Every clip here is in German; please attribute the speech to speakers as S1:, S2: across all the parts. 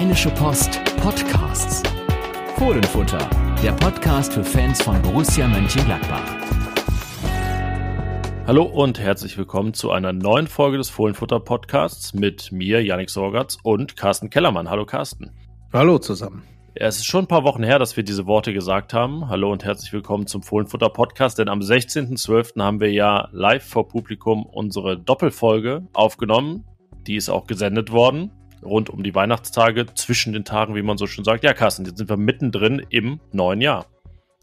S1: Rheinische Post Podcasts. Fohlenfutter, der Podcast für Fans von Borussia Mönchengladbach.
S2: Hallo und herzlich willkommen zu einer neuen Folge des Fohlenfutter Podcasts mit mir, Yannick Sorgatz und Carsten Kellermann. Hallo Carsten.
S3: Hallo zusammen.
S2: Es ist schon ein paar Wochen her, dass wir diese Worte gesagt haben. Hallo und herzlich willkommen zum Fohlenfutter Podcast, denn am 16.12. haben wir ja live vor Publikum unsere Doppelfolge aufgenommen. Die ist auch gesendet worden rund um die Weihnachtstage, zwischen den Tagen, wie man so schön sagt. Ja, Carsten, jetzt sind wir mittendrin im neuen Jahr.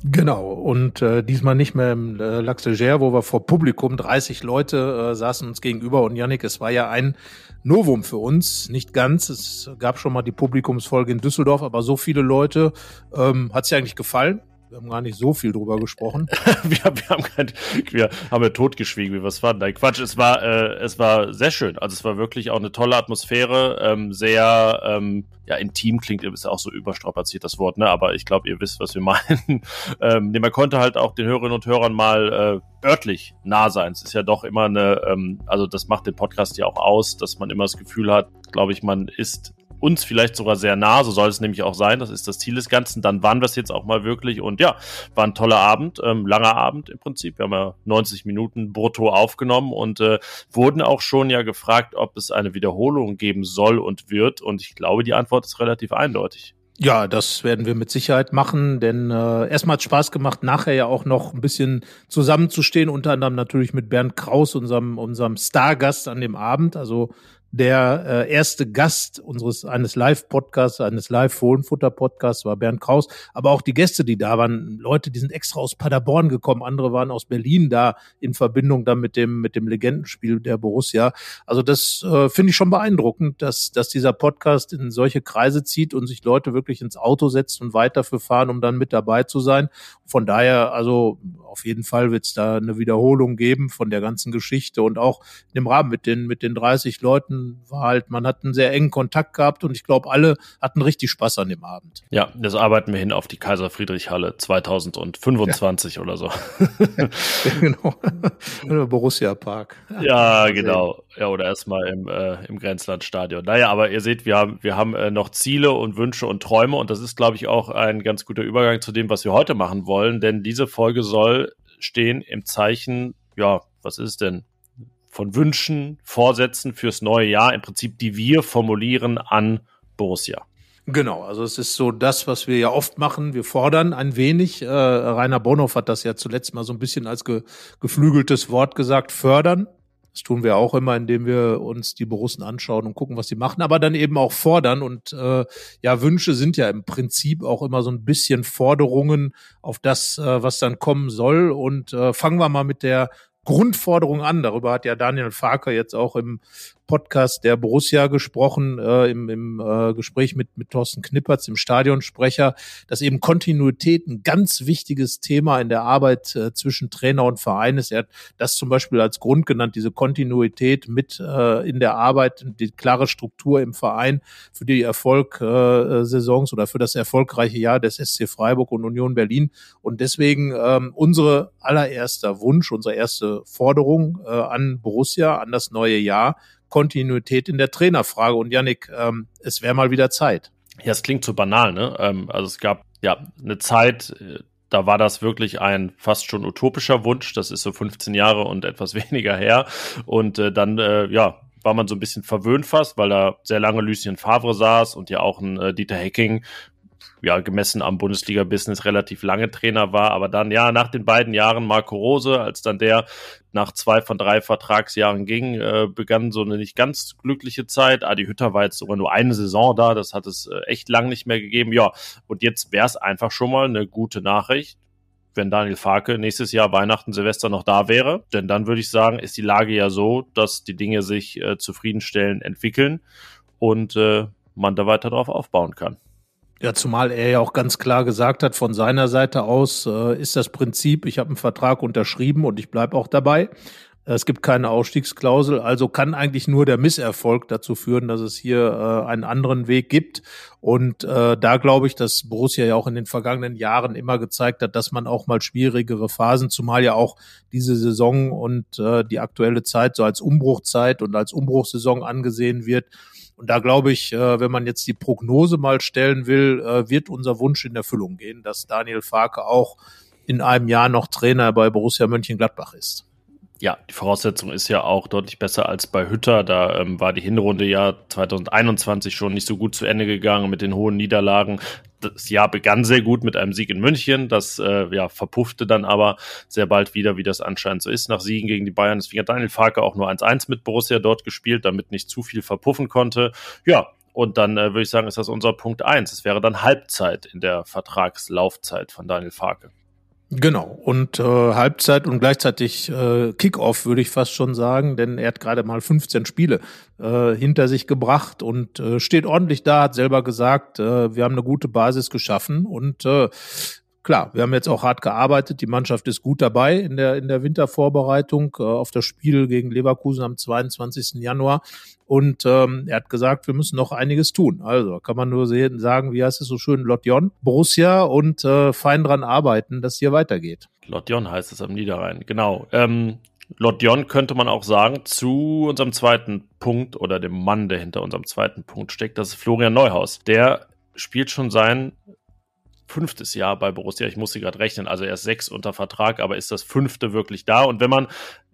S3: Genau, und äh, diesmal nicht mehr im äh, Laxeger, wo wir vor Publikum 30 Leute äh, saßen uns gegenüber und Yannick, es war ja ein Novum für uns, nicht ganz. Es gab schon mal die Publikumsfolge in Düsseldorf, aber so viele Leute, ähm, hat es dir eigentlich gefallen? Wir haben gar nicht so viel drüber gesprochen.
S2: wir, wir, haben kein, wir haben ja totgeschwiegen, wie wir es fanden. Nein, Quatsch, es war, äh, es war sehr schön. Also es war wirklich auch eine tolle Atmosphäre, ähm, sehr ähm, ja, intim klingt, ist auch so überstrapaziert das Wort, ne? Aber ich glaube, ihr wisst, was wir meinen. ähm, nee, man konnte halt auch den Hörerinnen und Hörern mal äh, örtlich nah sein. Es ist ja doch immer eine, ähm, also das macht den Podcast ja auch aus, dass man immer das Gefühl hat, glaube ich, man ist uns vielleicht sogar sehr nah, so soll es nämlich auch sein, das ist das Ziel des Ganzen. Dann waren wir es jetzt auch mal wirklich und ja, war ein toller Abend, ähm, langer Abend im Prinzip. Wir haben ja 90 Minuten brutto aufgenommen und äh, wurden auch schon ja gefragt, ob es eine Wiederholung geben soll und wird und ich glaube, die Antwort ist relativ eindeutig.
S3: Ja, das werden wir mit Sicherheit machen, denn äh, erstmal hat Spaß gemacht, nachher ja auch noch ein bisschen zusammenzustehen, unter anderem natürlich mit Bernd Kraus, unserem, unserem Stargast an dem Abend. Also der äh, erste Gast unseres eines Live-Podcasts, eines Live-Fohlenfutter-Podcasts war Bernd Kraus. Aber auch die Gäste, die da waren, Leute, die sind extra aus Paderborn gekommen, andere waren aus Berlin da in Verbindung dann mit dem mit dem Legendenspiel der Borussia. Also das äh, finde ich schon beeindruckend, dass dass dieser Podcast in solche Kreise zieht und sich Leute wirklich ins Auto setzt und weiter für fahren, um dann mit dabei zu sein. Von daher, also auf jeden Fall wird es da eine Wiederholung geben von der ganzen Geschichte und auch im Rahmen mit den mit den 30 Leuten war halt, man hat einen sehr engen Kontakt gehabt und ich glaube, alle hatten richtig Spaß an dem Abend.
S2: Ja, das arbeiten wir hin auf die Kaiser-Friedrich-Halle 2025 ja. oder so.
S3: genau. Borussia Park.
S2: Ja, genau. Ja, oder erstmal im, äh, im Grenzlandstadion. Naja, aber ihr seht, wir haben, wir haben äh, noch Ziele und Wünsche und Träume und das ist, glaube ich, auch ein ganz guter Übergang zu dem, was wir heute machen wollen, denn diese Folge soll stehen im Zeichen, ja, was ist denn? Von Wünschen, Vorsätzen fürs neue Jahr, im Prinzip, die wir formulieren an Borussia.
S3: Genau, also es ist so das, was wir ja oft machen. Wir fordern ein wenig. Äh, Rainer Bonhoff hat das ja zuletzt mal so ein bisschen als ge geflügeltes Wort gesagt, fördern. Das tun wir auch immer, indem wir uns die Borussen anschauen und gucken, was sie machen, aber dann eben auch fordern. Und äh, ja, Wünsche sind ja im Prinzip auch immer so ein bisschen Forderungen auf das, äh, was dann kommen soll. Und äh, fangen wir mal mit der Grundforderung an. Darüber hat ja Daniel Farker jetzt auch im Podcast der Borussia gesprochen, äh, im, im äh, Gespräch mit, mit Thorsten Knippertz, dem Stadionsprecher, dass eben Kontinuität ein ganz wichtiges Thema in der Arbeit äh, zwischen Trainer und Verein ist. Er hat das zum Beispiel als Grund genannt, diese Kontinuität mit äh, in der Arbeit, die klare Struktur im Verein für die Erfolg-Saisons äh, oder für das erfolgreiche Jahr des SC Freiburg und Union Berlin. Und deswegen ähm, unsere allererster Wunsch, unsere erste Forderung äh, an Borussia, an das neue Jahr, Kontinuität in der Trainerfrage. Und Yannick, ähm, es wäre mal wieder Zeit.
S2: Ja, es klingt so banal, ne? Ähm, also es gab ja eine Zeit, äh, da war das wirklich ein fast schon utopischer Wunsch. Das ist so 15 Jahre und etwas weniger her. Und äh, dann, äh, ja, war man so ein bisschen verwöhnt fast, weil da sehr lange Lucien Favre saß und ja auch ein äh, Dieter Hecking ja, gemessen am Bundesliga-Business relativ lange Trainer war. Aber dann, ja, nach den beiden Jahren Marco Rose, als dann der nach zwei von drei Vertragsjahren ging, äh, begann so eine nicht ganz glückliche Zeit. Adi Hütter war jetzt sogar nur eine Saison da, das hat es äh, echt lang nicht mehr gegeben. Ja, und jetzt wäre es einfach schon mal eine gute Nachricht, wenn Daniel Farke nächstes Jahr Weihnachten, Silvester noch da wäre. Denn dann würde ich sagen, ist die Lage ja so, dass die Dinge sich äh, zufriedenstellend entwickeln und äh, man da weiter drauf aufbauen kann.
S3: Ja, zumal er ja auch ganz klar gesagt hat, von seiner Seite aus äh, ist das Prinzip, ich habe einen Vertrag unterschrieben und ich bleibe auch dabei. Es gibt keine Ausstiegsklausel, also kann eigentlich nur der Misserfolg dazu führen, dass es hier äh, einen anderen Weg gibt. Und äh, da glaube ich, dass Borussia ja auch in den vergangenen Jahren immer gezeigt hat, dass man auch mal schwierigere Phasen, zumal ja auch diese Saison und äh, die aktuelle Zeit so als Umbruchzeit und als Umbruchsaison angesehen wird, Und da glaube ich, äh, wenn man jetzt die Prognose mal stellen will, äh, wird unser Wunsch in Erfüllung gehen, dass Daniel Farke auch in einem Jahr noch Trainer bei Borussia Mönchengladbach ist.
S2: Ja, die Voraussetzung ist ja auch deutlich besser als bei Hütter. Da ähm, war die Hinrunde ja 2021 schon nicht so gut zu Ende gegangen mit den hohen Niederlagen. Das Jahr begann sehr gut mit einem Sieg in München. Das äh, ja, verpuffte dann aber sehr bald wieder, wie das anscheinend so ist, nach Siegen gegen die Bayern. Deswegen hat Daniel Farke auch nur 1-1 mit Borussia dort gespielt, damit nicht zu viel verpuffen konnte. Ja, und dann äh, würde ich sagen, ist das unser Punkt 1. Es wäre dann Halbzeit in der Vertragslaufzeit von Daniel Farke.
S3: Genau, und äh, Halbzeit und gleichzeitig äh, Kickoff, würde ich fast schon sagen, denn er hat gerade mal 15 Spiele äh, hinter sich gebracht und äh, steht ordentlich da, hat selber gesagt, äh, wir haben eine gute Basis geschaffen und äh, klar, wir haben jetzt auch hart gearbeitet, die Mannschaft ist gut dabei in der, in der Wintervorbereitung äh, auf das Spiel gegen Leverkusen am 22. Januar und ähm, er hat gesagt, wir müssen noch einiges tun. Also kann man nur sehen, sagen, wie heißt es so schön, Lotjon, Borussia und äh, fein dran arbeiten, dass hier weitergeht.
S2: Lotjon heißt es am Niederrhein, genau. Ähm, Lotjon könnte man auch sagen, zu unserem zweiten Punkt oder dem Mann, der hinter unserem zweiten Punkt steckt, das ist Florian Neuhaus. Der spielt schon sein fünftes Jahr bei Borussia. Ich muss sie gerade rechnen. Also er ist sechs unter Vertrag, aber ist das fünfte wirklich da? Und wenn man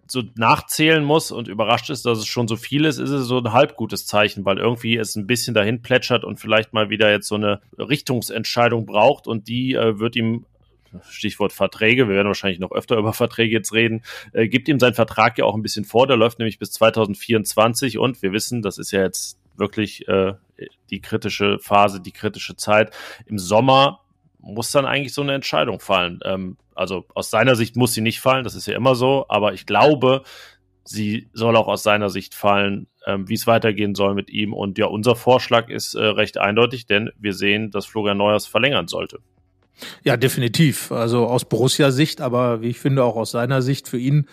S2: so nachzählen muss und überrascht ist, dass es schon so viel ist, ist es so ein halb gutes Zeichen, weil irgendwie es ein bisschen dahin plätschert und vielleicht mal wieder jetzt so eine Richtungsentscheidung braucht und die äh, wird ihm Stichwort Verträge, wir werden wahrscheinlich noch öfter über Verträge jetzt reden, äh, gibt ihm sein Vertrag ja auch ein bisschen vor, der läuft nämlich bis 2024 und wir wissen, das ist ja jetzt wirklich äh, die kritische Phase, die kritische Zeit. Im Sommer muss dann eigentlich so eine Entscheidung fallen. Ähm, also aus seiner Sicht muss sie nicht fallen, das ist ja immer so, aber ich glaube, sie soll auch aus seiner Sicht fallen, ähm, wie es weitergehen soll mit ihm. Und ja, unser Vorschlag ist äh, recht eindeutig, denn wir sehen, dass Florian Neuers verlängern sollte.
S3: Ja, definitiv. Also aus Borussia-Sicht, aber wie ich finde auch aus seiner Sicht für ihn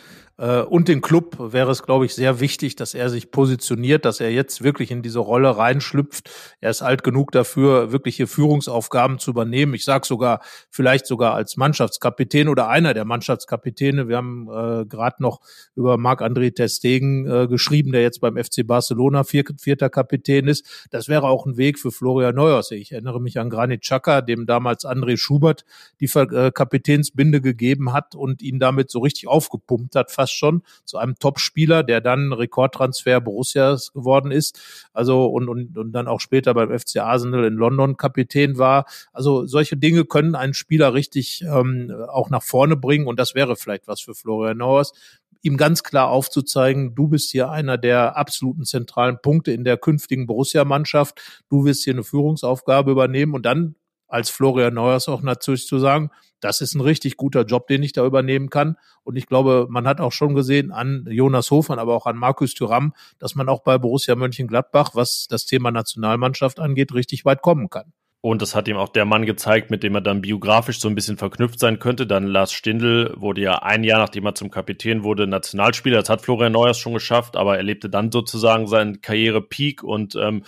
S3: und den Club wäre es, glaube ich, sehr wichtig, dass er sich positioniert, dass er jetzt wirklich in diese Rolle reinschlüpft. Er ist alt genug dafür, wirkliche Führungsaufgaben zu übernehmen. Ich sage sogar, vielleicht sogar als Mannschaftskapitän oder einer der Mannschaftskapitäne. Wir haben äh, gerade noch über Marc-André Testegen äh, geschrieben, der jetzt beim FC Barcelona vier, vierter Kapitän ist. Das wäre auch ein Weg für Florian Neuers. Ich erinnere mich an Granit Xhaka, dem damals André Schubert die äh, Kapitänsbinde gegeben hat und ihn damit so richtig aufgepumpt hat, fast schon zu einem Top-Spieler, der dann Rekordtransfer Borussias geworden ist. Also und, und, und dann auch später beim FC Arsenal in London Kapitän war. Also solche Dinge können einen Spieler richtig ähm, auch nach vorne bringen und das wäre vielleicht was für Florian Neuers ihm ganz klar aufzuzeigen, du bist hier einer der absoluten zentralen Punkte in der künftigen Borussia-Mannschaft. Du wirst hier eine Führungsaufgabe übernehmen und dann als Florian Neuers auch natürlich zu sagen, das ist ein richtig guter Job, den ich da übernehmen kann. Und ich glaube, man hat auch schon gesehen an Jonas Hofmann, aber auch an Markus Thüram, dass man auch bei Borussia Mönchengladbach, was das Thema Nationalmannschaft angeht, richtig weit kommen kann.
S2: Und das hat ihm auch der Mann gezeigt, mit dem er dann biografisch so ein bisschen verknüpft sein könnte. Dann Lars Stindl wurde ja ein Jahr, nachdem er zum Kapitän wurde, Nationalspieler. Das hat Florian Neuers schon geschafft, aber er lebte dann sozusagen seinen Karrierepeak und ähm,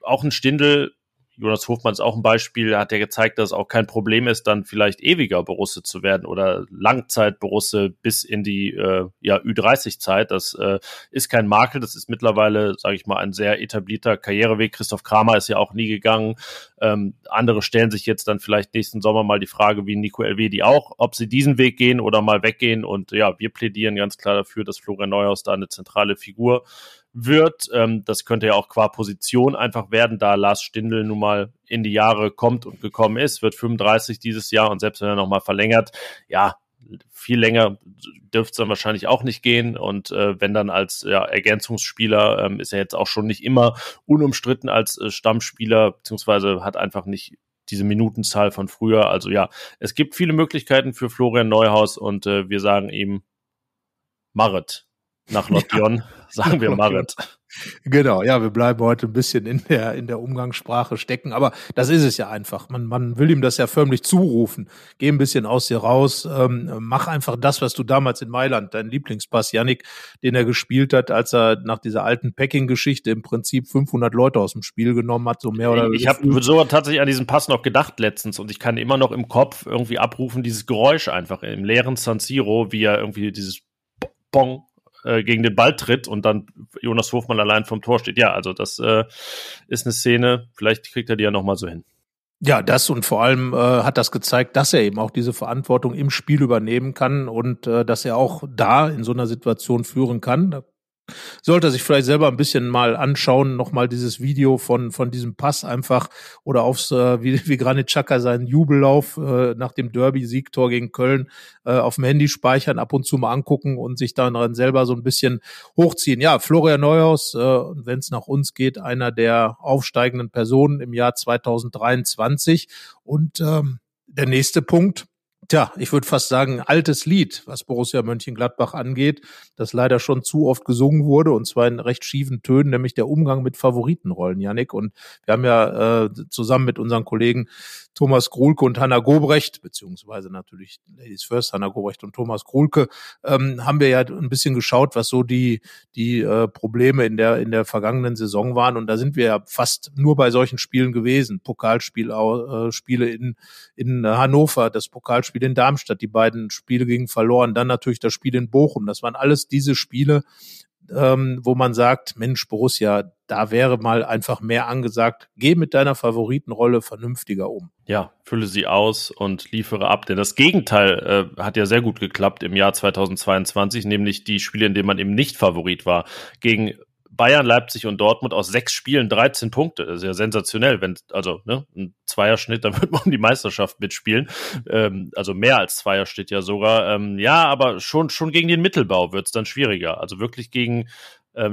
S2: auch ein Stindl Jonas Hofmann ist auch ein Beispiel, hat ja gezeigt, dass es auch kein Problem ist, dann vielleicht ewiger Borusse zu werden oder Langzeit-Borusse bis in die äh, ja, Ü30-Zeit. Das äh, ist kein Makel, das ist mittlerweile, sage ich mal, ein sehr etablierter Karriereweg. Christoph Kramer ist ja auch nie gegangen. Ähm, andere stellen sich jetzt dann vielleicht nächsten Sommer mal die Frage, wie Nico Elvedi auch, ob sie diesen Weg gehen oder mal weggehen. Und ja, wir plädieren ganz klar dafür, dass Florian Neuhaus da eine zentrale Figur wird. Ähm, das könnte ja auch qua Position einfach werden, da Lars Stindl nun mal in die Jahre kommt und gekommen ist, wird 35 dieses Jahr und selbst wenn er nochmal verlängert, ja, viel länger dürfte es dann wahrscheinlich auch nicht gehen. Und äh, wenn dann als ja, Ergänzungsspieler ähm, ist er jetzt auch schon nicht immer unumstritten als äh, Stammspieler, beziehungsweise hat einfach nicht diese Minutenzahl von früher. Also ja, es gibt viele Möglichkeiten für Florian Neuhaus und äh, wir sagen ihm Marit nach Lotjon, ja. sagen wir Marit.
S3: Genau, ja, wir bleiben heute ein bisschen in der, in der Umgangssprache stecken, aber das ist es ja einfach. Man, man will ihm das ja förmlich zurufen. Geh ein bisschen aus dir raus, ähm, mach einfach das, was du damals in Mailand, dein Lieblingspass, Yannick, den er gespielt hat, als er nach dieser alten Packing-Geschichte im Prinzip 500 Leute aus dem Spiel genommen hat, so mehr oder
S2: weniger. Ich habe sogar tatsächlich an diesen Pass noch gedacht letztens und ich kann immer noch im Kopf irgendwie abrufen, dieses Geräusch einfach im leeren San Siro, wie er irgendwie dieses Bong äh, gegen den Ball tritt und dann Jonas Hofmann allein vom Tor steht. Ja, also das äh, ist eine Szene, vielleicht kriegt er die ja nochmal so hin.
S3: Ja, das und vor allem äh, hat das gezeigt, dass er eben auch diese Verantwortung im Spiel übernehmen kann und äh, dass er auch da in so einer Situation führen kann. Da sollte sich vielleicht selber ein bisschen mal anschauen, nochmal dieses Video von, von diesem Pass einfach oder aufs, äh, wie, wie Granit Xhaka seinen Jubellauf äh, nach dem Derby-Siegtor gegen Köln äh, auf dem Handy speichern, ab und zu mal angucken und sich dann selber so ein bisschen hochziehen. Ja, Florian Neuhaus, äh, wenn es nach uns geht, einer der aufsteigenden Personen im Jahr 2023 und ähm, der nächste Punkt, Tja, ich würde fast sagen, altes Lied, was Borussia Mönchengladbach angeht, das leider schon zu oft gesungen wurde und zwar in recht schiefen Tönen, nämlich der Umgang mit Favoritenrollen, Janik. Und wir haben ja äh, zusammen mit unseren Kollegen Thomas Krulke und Hanna Gobrecht, beziehungsweise natürlich Ladies First, Hanna Gobrecht und Thomas Krulke, ähm, haben wir ja ein bisschen geschaut, was so die, die äh, Probleme in der, in der vergangenen Saison waren. Und da sind wir ja fast nur bei solchen Spielen gewesen. Pokalspiel, äh, Spiele in, in Hannover, das Pokalspiel in Darmstadt, die beiden Spiele gingen verloren, dann natürlich das Spiel in Bochum. Das waren alles diese Spiele, ähm, wo man sagt, Mensch, Borussia, da wäre mal einfach mehr angesagt, geh mit deiner Favoritenrolle vernünftiger um.
S2: Ja, fülle sie aus und liefere ab. Denn das Gegenteil äh, hat ja sehr gut geklappt im Jahr 2022, nämlich die Spiele, in denen man eben nicht Favorit war. Gegen Bayern, Leipzig und Dortmund aus sechs Spielen 13 Punkte. Das ist ja sensationell, wenn, also, ne, ein Zweierschnitt, dann wird man um die Meisterschaft mitspielen. Ähm, also mehr als Zweierschnitt ja sogar. Ähm, ja, aber schon, schon gegen den Mittelbau wird es dann schwieriger. Also wirklich gegen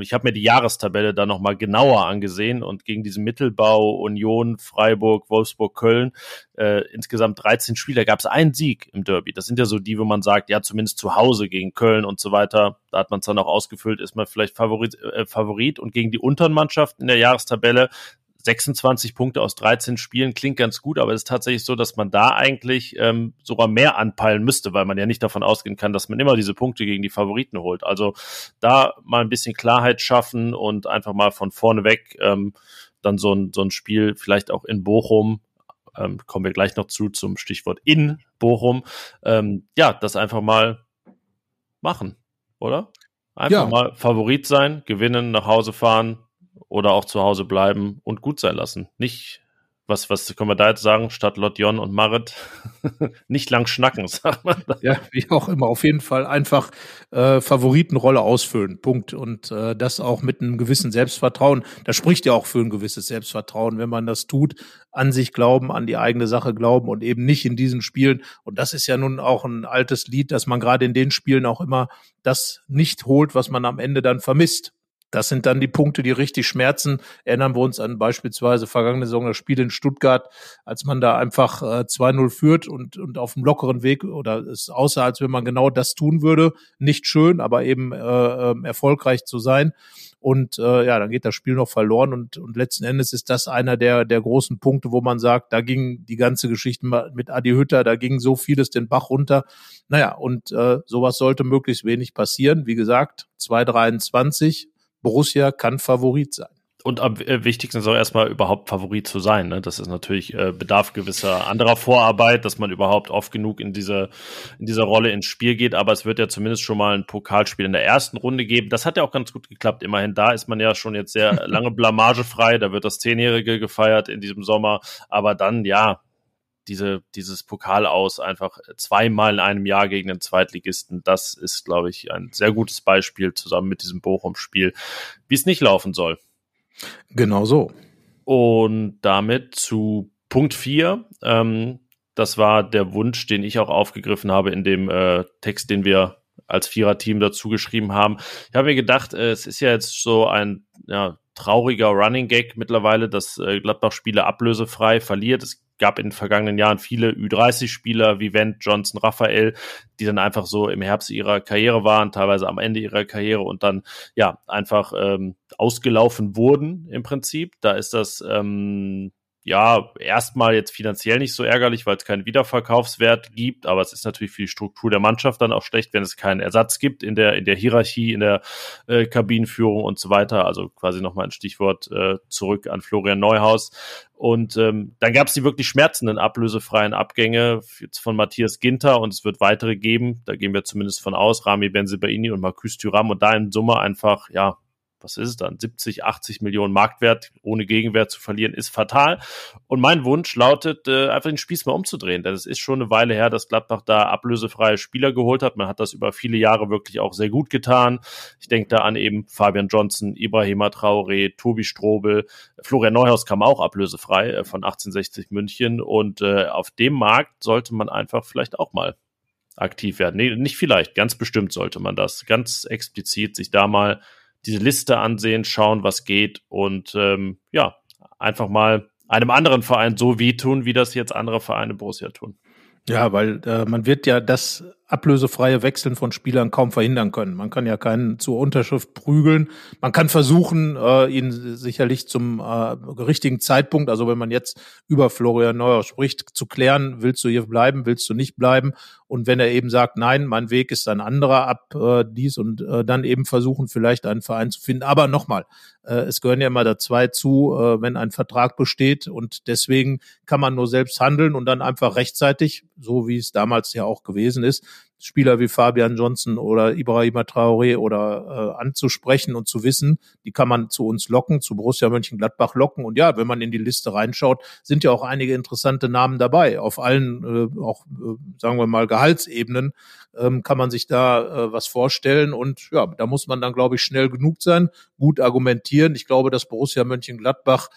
S2: ich habe mir die Jahrestabelle da nochmal genauer angesehen und gegen diesen Mittelbau Union, Freiburg, Wolfsburg, Köln, äh, insgesamt 13 Spieler gab es einen Sieg im Derby. Das sind ja so die, wo man sagt, ja, zumindest zu Hause gegen Köln und so weiter. Da hat man es dann auch ausgefüllt, ist man vielleicht Favorit, äh, Favorit. Und gegen die unteren Mannschaften in der Jahrestabelle 26 Punkte aus 13 Spielen klingt ganz gut, aber es ist tatsächlich so, dass man da eigentlich ähm, sogar mehr anpeilen müsste, weil man ja nicht davon ausgehen kann, dass man immer diese Punkte gegen die Favoriten holt. Also da mal ein bisschen Klarheit schaffen und einfach mal von vorne weg ähm, dann so ein, so ein Spiel vielleicht auch in Bochum, ähm, kommen wir gleich noch zu zum Stichwort in Bochum, ähm, ja, das einfach mal machen, oder? Einfach ja. mal Favorit sein, gewinnen, nach Hause fahren, oder auch zu Hause bleiben und gut sein lassen. Nicht, was, was können wir da jetzt sagen, statt Lotjon und Marit, nicht lang schnacken, sagt man.
S3: Ja, wie auch immer, auf jeden Fall einfach äh, Favoritenrolle ausfüllen, Punkt. Und äh, das auch mit einem gewissen Selbstvertrauen. Das spricht ja auch für ein gewisses Selbstvertrauen, wenn man das tut, an sich glauben, an die eigene Sache glauben und eben nicht in diesen Spielen. Und das ist ja nun auch ein altes Lied, dass man gerade in den Spielen auch immer das nicht holt, was man am Ende dann vermisst. Das sind dann die Punkte, die richtig schmerzen. Erinnern wir uns an beispielsweise vergangene Saison das Spiel in Stuttgart, als man da einfach äh, 2-0 führt und, und auf dem lockeren Weg oder es aussah, als wenn man genau das tun würde. Nicht schön, aber eben äh, äh, erfolgreich zu sein. Und äh, ja, dann geht das Spiel noch verloren und, und letzten Endes ist das einer der, der großen Punkte, wo man sagt, da ging die ganze Geschichte mit Adi Hütter, da ging so vieles den Bach runter. Naja, und äh, sowas sollte möglichst wenig passieren. Wie gesagt, 2,23 Borussia kann Favorit sein.
S2: Und am äh, wichtigsten ist auch erstmal überhaupt Favorit zu sein. Ne? Das ist natürlich äh, Bedarf gewisser anderer Vorarbeit, dass man überhaupt oft genug in diese in dieser Rolle ins Spiel geht. Aber es wird ja zumindest schon mal ein Pokalspiel in der ersten Runde geben. Das hat ja auch ganz gut geklappt. Immerhin da ist man ja schon jetzt sehr lange blamagefrei. Da wird das Zehnjährige gefeiert in diesem Sommer. Aber dann ja diese, dieses Pokal aus einfach zweimal in einem Jahr gegen den Zweitligisten. Das ist, glaube ich, ein sehr gutes Beispiel zusammen mit diesem Bochum-Spiel, wie es nicht laufen soll.
S3: Genau so.
S2: Und damit zu Punkt 4. Ähm, das war der Wunsch, den ich auch aufgegriffen habe in dem äh, Text, den wir als Viererteam dazu geschrieben haben. Ich habe mir gedacht, äh, es ist ja jetzt so ein ja, trauriger Running Gag mittlerweile, dass äh, Gladbach Spiele ablösefrei verliert. Es gab in den vergangenen Jahren viele Ü30-Spieler wie Wendt, Johnson, Raphael, die dann einfach so im Herbst ihrer Karriere waren, teilweise am Ende ihrer Karriere und dann ja einfach ähm, ausgelaufen wurden im Prinzip. Da ist das ähm, ja, erstmal jetzt finanziell nicht so ärgerlich, weil es keinen Wiederverkaufswert gibt, aber es ist natürlich für die Struktur der Mannschaft dann auch schlecht, wenn es keinen Ersatz gibt in der, in der Hierarchie, in der äh, Kabinenführung und so weiter. Also quasi nochmal ein Stichwort äh, zurück an Florian Neuhaus. Und ähm, dann gab es die wirklich schmerzenden ablösefreien Abgänge jetzt von Matthias Ginter und es wird weitere geben. Da gehen wir zumindest von aus. Rami Benzebaini und Marcus Thuram und da in Summe einfach, ja, was ist es dann, 70, 80 Millionen Marktwert ohne Gegenwert zu verlieren, ist fatal. Und mein Wunsch lautet, äh, einfach den Spieß mal umzudrehen. Denn es ist schon eine Weile her, dass Gladbach da ablösefreie Spieler geholt hat. Man hat das über viele Jahre wirklich auch sehr gut getan. Ich denke da an eben Fabian Johnson, Ibrahima Traoré, Tobi Strobel, Florian Neuhaus kam auch ablösefrei äh, von 1860 München. Und äh, auf dem Markt sollte man einfach vielleicht auch mal aktiv werden. Nee, nicht vielleicht, ganz bestimmt sollte man das. Ganz explizit sich da mal diese Liste ansehen, schauen, was geht und ähm, ja, einfach mal einem anderen Verein so wie tun, wie das jetzt andere Vereine Borussia tun.
S3: Ja, weil äh, man wird ja das ablösefreie Wechseln von Spielern kaum verhindern können. Man kann ja keinen zur Unterschrift prügeln. Man kann versuchen, äh, ihn sicherlich zum äh, richtigen Zeitpunkt, also wenn man jetzt über Florian Neuer spricht, zu klären, willst du hier bleiben, willst du nicht bleiben? Und wenn er eben sagt, nein, mein Weg ist ein anderer ab äh, dies und äh, dann eben versuchen, vielleicht einen Verein zu finden. Aber nochmal, äh, es gehören ja immer da zwei zu, äh, wenn ein Vertrag besteht und deswegen kann man nur selbst handeln und dann einfach rechtzeitig, so wie es damals ja auch gewesen ist, Spieler wie Fabian Johnson oder Ibrahima Traoré oder äh, anzusprechen und zu wissen, die kann man zu uns locken, zu Borussia Mönchengladbach locken. Und ja, wenn man in die Liste reinschaut, sind ja auch einige interessante Namen dabei. Auf allen, äh, auch äh, sagen wir mal, Gehaltsebenen ähm, kann man sich da äh, was vorstellen. Und ja, da muss man dann, glaube ich, schnell genug sein, gut argumentieren. Ich glaube, dass Borussia Mönchengladbach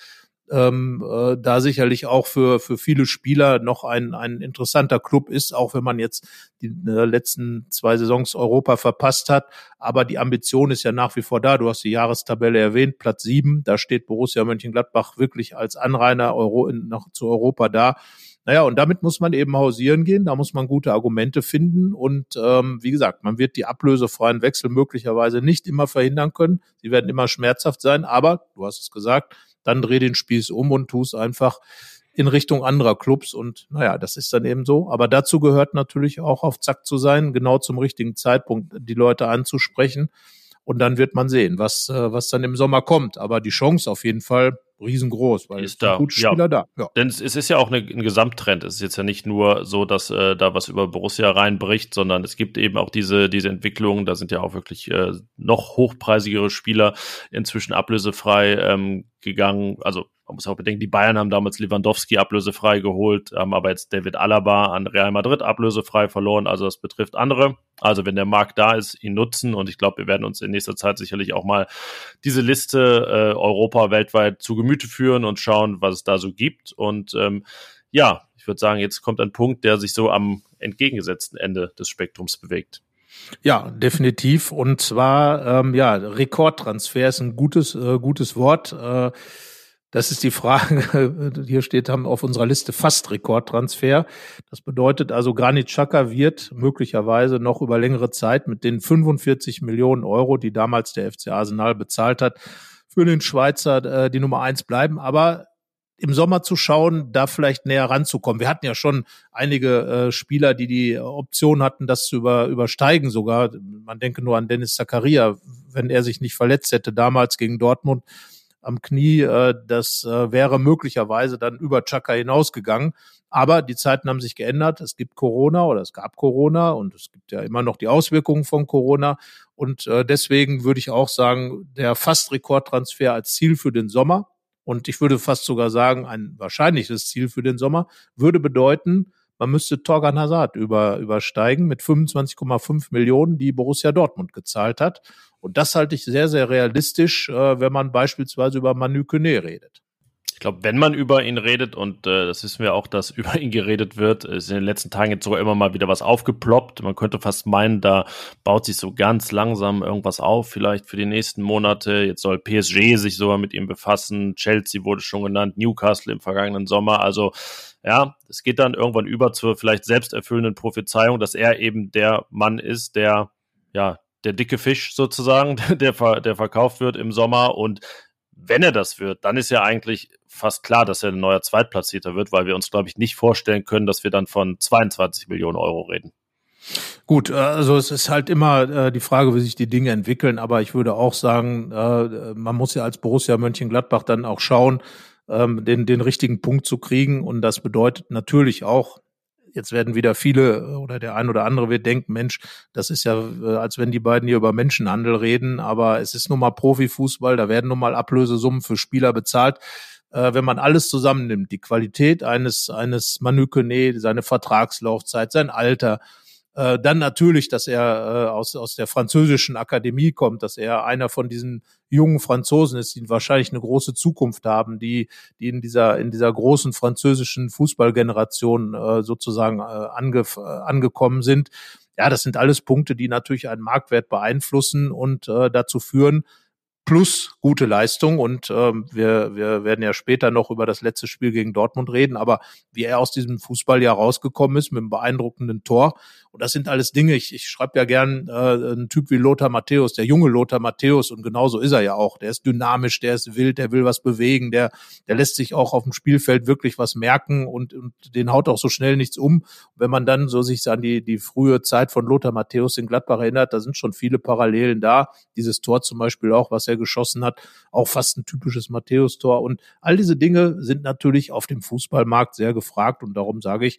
S3: ähm, äh, da sicherlich auch für, für viele Spieler noch ein, ein interessanter Club ist, auch wenn man jetzt die äh, letzten zwei Saisons Europa verpasst hat. Aber die Ambition ist ja nach wie vor da. Du hast die Jahrestabelle erwähnt, Platz sieben. Da steht Borussia Mönchengladbach wirklich als Anrainer Euro, noch zu Europa da. Naja, und damit muss man eben hausieren gehen, da muss man gute Argumente finden. Und ähm, wie gesagt, man wird die ablösefreien Wechsel möglicherweise nicht immer verhindern können. Sie werden immer schmerzhaft sein, aber du hast es gesagt, dann dreh den Spieß um und tu es einfach in Richtung anderer Clubs. Und naja, das ist dann eben so. Aber dazu gehört natürlich auch auf Zack zu sein, genau zum richtigen Zeitpunkt die Leute anzusprechen. Und dann wird man sehen, was, äh, was dann im Sommer kommt. Aber die Chance auf jeden Fall riesengroß, weil
S2: ist da
S3: gute
S2: Spieler
S3: ja.
S2: da. Ja. Denn es, ist ja auch eine, ein Gesamttrend. Es ist jetzt ja nicht nur so, dass äh, da was über Borussia reinbricht, sondern es gibt eben auch diese diese Entwicklung. Da sind ja auch wirklich äh, noch hochpreisigere Spieler inzwischen ablösefrei ähm, gegangen. Also man muss auch bedenken, die Bayern haben damals Lewandowski ablösefrei geholt, haben aber jetzt David Alaba an Real Madrid ablösefrei verloren. Also das betrifft andere. Also wenn der Markt da ist, ihn nutzen. Und ich glaube, wir werden uns in nächster Zeit sicherlich auch mal diese Liste äh, Europa weltweit zu Gemüte führen und schauen, was es da so gibt. Und ähm, ja, ich würde sagen, jetzt kommt ein Punkt, der sich so am entgegengesetzten Ende des Spektrums bewegt.
S3: Ja, definitiv. Und zwar, ähm, ja, Rekordtransfer ist ein gutes, äh, gutes Wort. Äh, das ist die Frage. Hier steht haben auf unserer Liste fast Rekordtransfer. Das bedeutet also, Granit Xhaka wird möglicherweise noch über längere Zeit mit den 45 Millionen Euro, die damals der FC Arsenal bezahlt hat, für den Schweizer äh, die Nummer eins bleiben. Aber im Sommer zu schauen, da vielleicht näher ranzukommen. Wir hatten ja schon einige äh, Spieler, die die Option hatten, das zu über, übersteigen sogar. Man denke nur an Dennis Zakaria, wenn er sich nicht verletzt hätte damals gegen Dortmund am Knie, äh, das äh, wäre möglicherweise dann über Chaka hinausgegangen. Aber die Zeiten haben sich geändert. Es gibt Corona oder es gab Corona und es gibt ja immer noch die Auswirkungen von Corona. Und äh, deswegen würde ich auch sagen, der fast Rekordtransfer als Ziel für den Sommer und ich würde fast sogar sagen, ein wahrscheinliches Ziel für den Sommer würde bedeuten, man müsste Torgan Hazard über, übersteigen mit 25,5 Millionen, die Borussia Dortmund gezahlt hat. Und das halte ich sehr, sehr realistisch, äh, wenn man beispielsweise über Manu Kone redet.
S2: Ich glaube, wenn man über ihn redet, und äh, das wissen wir auch, dass über ihn geredet wird, ist in den letzten Tagen jetzt sogar immer mal wieder was aufgeploppt. Man könnte fast meinen, da baut sich so ganz langsam irgendwas auf, vielleicht für die nächsten Monate. Jetzt soll PSG sich sogar mit ihm befassen. Chelsea wurde schon genannt, Newcastle im vergangenen Sommer. Also ja, es geht dann irgendwann über zur vielleicht selbsterfüllenden Prophezeiung, dass er eben der Mann ist, der ja der dicke Fisch sozusagen, der, der verkauft wird im Sommer. Und wenn er das wird, dann ist ja eigentlich fast klar, dass er ein neuer Zweitplatzierter wird, weil wir uns, glaube ich, nicht vorstellen können, dass wir dann von 22 Millionen Euro reden.
S3: Gut, äh, also es ist halt immer äh, die Frage, wie sich die Dinge entwickeln, aber ich würde auch sagen, äh, man muss ja als Borussia Mönchengladbach dann auch schauen, ähm, den, den richtigen Punkt zu kriegen und das bedeutet natürlich auch, jetzt werden wieder viele oder der ein oder andere wird denken, Mensch, das ist ja, als wenn die beiden hier über Menschenhandel reden, aber es ist nun mal Profifußball, da werden nun mal Ablösesummen für Spieler bezahlt. Äh, wenn man alles zusammennimmt, die Qualität eines, eines Manu Kone, seine Vertragslaufzeit, sein Alter, äh, dann natürlich, dass er äh, aus, aus der französischen Akademie kommt, dass er einer von diesen jungen Franzosen ist, die wahrscheinlich eine große Zukunft haben, die, die in dieser, in dieser großen französischen Fußballgeneration äh, sozusagen äh, ange, äh, angekommen sind. Ja, das sind alles Punkte, die natürlich einen Marktwert beeinflussen und äh, dazu führen, plus gute Leistung. Und ähm, wir, wir werden ja später noch über das letzte Spiel gegen Dortmund reden, aber wie er aus diesem Fußballjahr rausgekommen ist mit einem beeindruckenden Tor. Und das sind alles Dinge, ich, ich schreibe ja gern äh, einen Typ wie Lothar Matthäus, der junge Lothar Matthäus, und genauso ist er ja auch. Der ist dynamisch, der ist wild, der will was bewegen, der, der lässt sich auch auf dem Spielfeld wirklich was merken und, und den haut auch so schnell nichts um. wenn man dann so sich an die, die frühe Zeit von Lothar Matthäus in Gladbach erinnert, da sind schon viele Parallelen da. Dieses Tor zum Beispiel auch, was er geschossen hat, auch fast ein typisches Matthäus-Tor. Und all diese Dinge sind natürlich auf dem Fußballmarkt sehr gefragt. Und darum sage ich,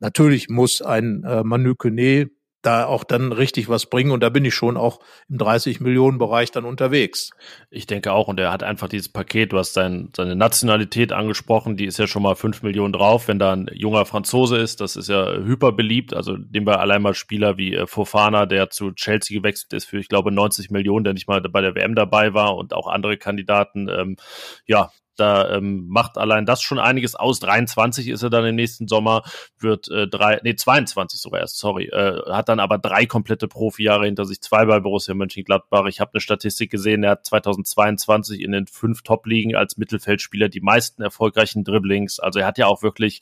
S3: natürlich muss ein äh, Manu Kone da auch dann richtig was bringen. Und da bin ich schon auch im 30 Millionen Bereich dann unterwegs.
S2: Ich denke auch. Und er hat einfach dieses Paket. Du hast sein, seine Nationalität angesprochen. Die ist ja schon mal 5 Millionen drauf. Wenn da ein junger Franzose ist, das ist ja hyper beliebt. Also nehmen wir allein mal Spieler wie äh, Fofana, der zu Chelsea gewechselt ist für, ich glaube, 90 Millionen, der nicht mal bei der WM dabei war und auch andere Kandidaten. Ähm, ja, da ähm, macht allein das schon einiges aus. 23 ist er dann im nächsten Sommer, wird äh, drei, nee, 22 sogar erst, sorry. Äh, hat dann aber drei komplette Profijahre hinter sich, zwei bei Borussia Mönchengladbach. Ich habe eine Statistik gesehen, er hat 2022 in den fünf Top-Ligen als Mittelfeldspieler die meisten erfolgreichen Dribblings. Also er hat ja auch wirklich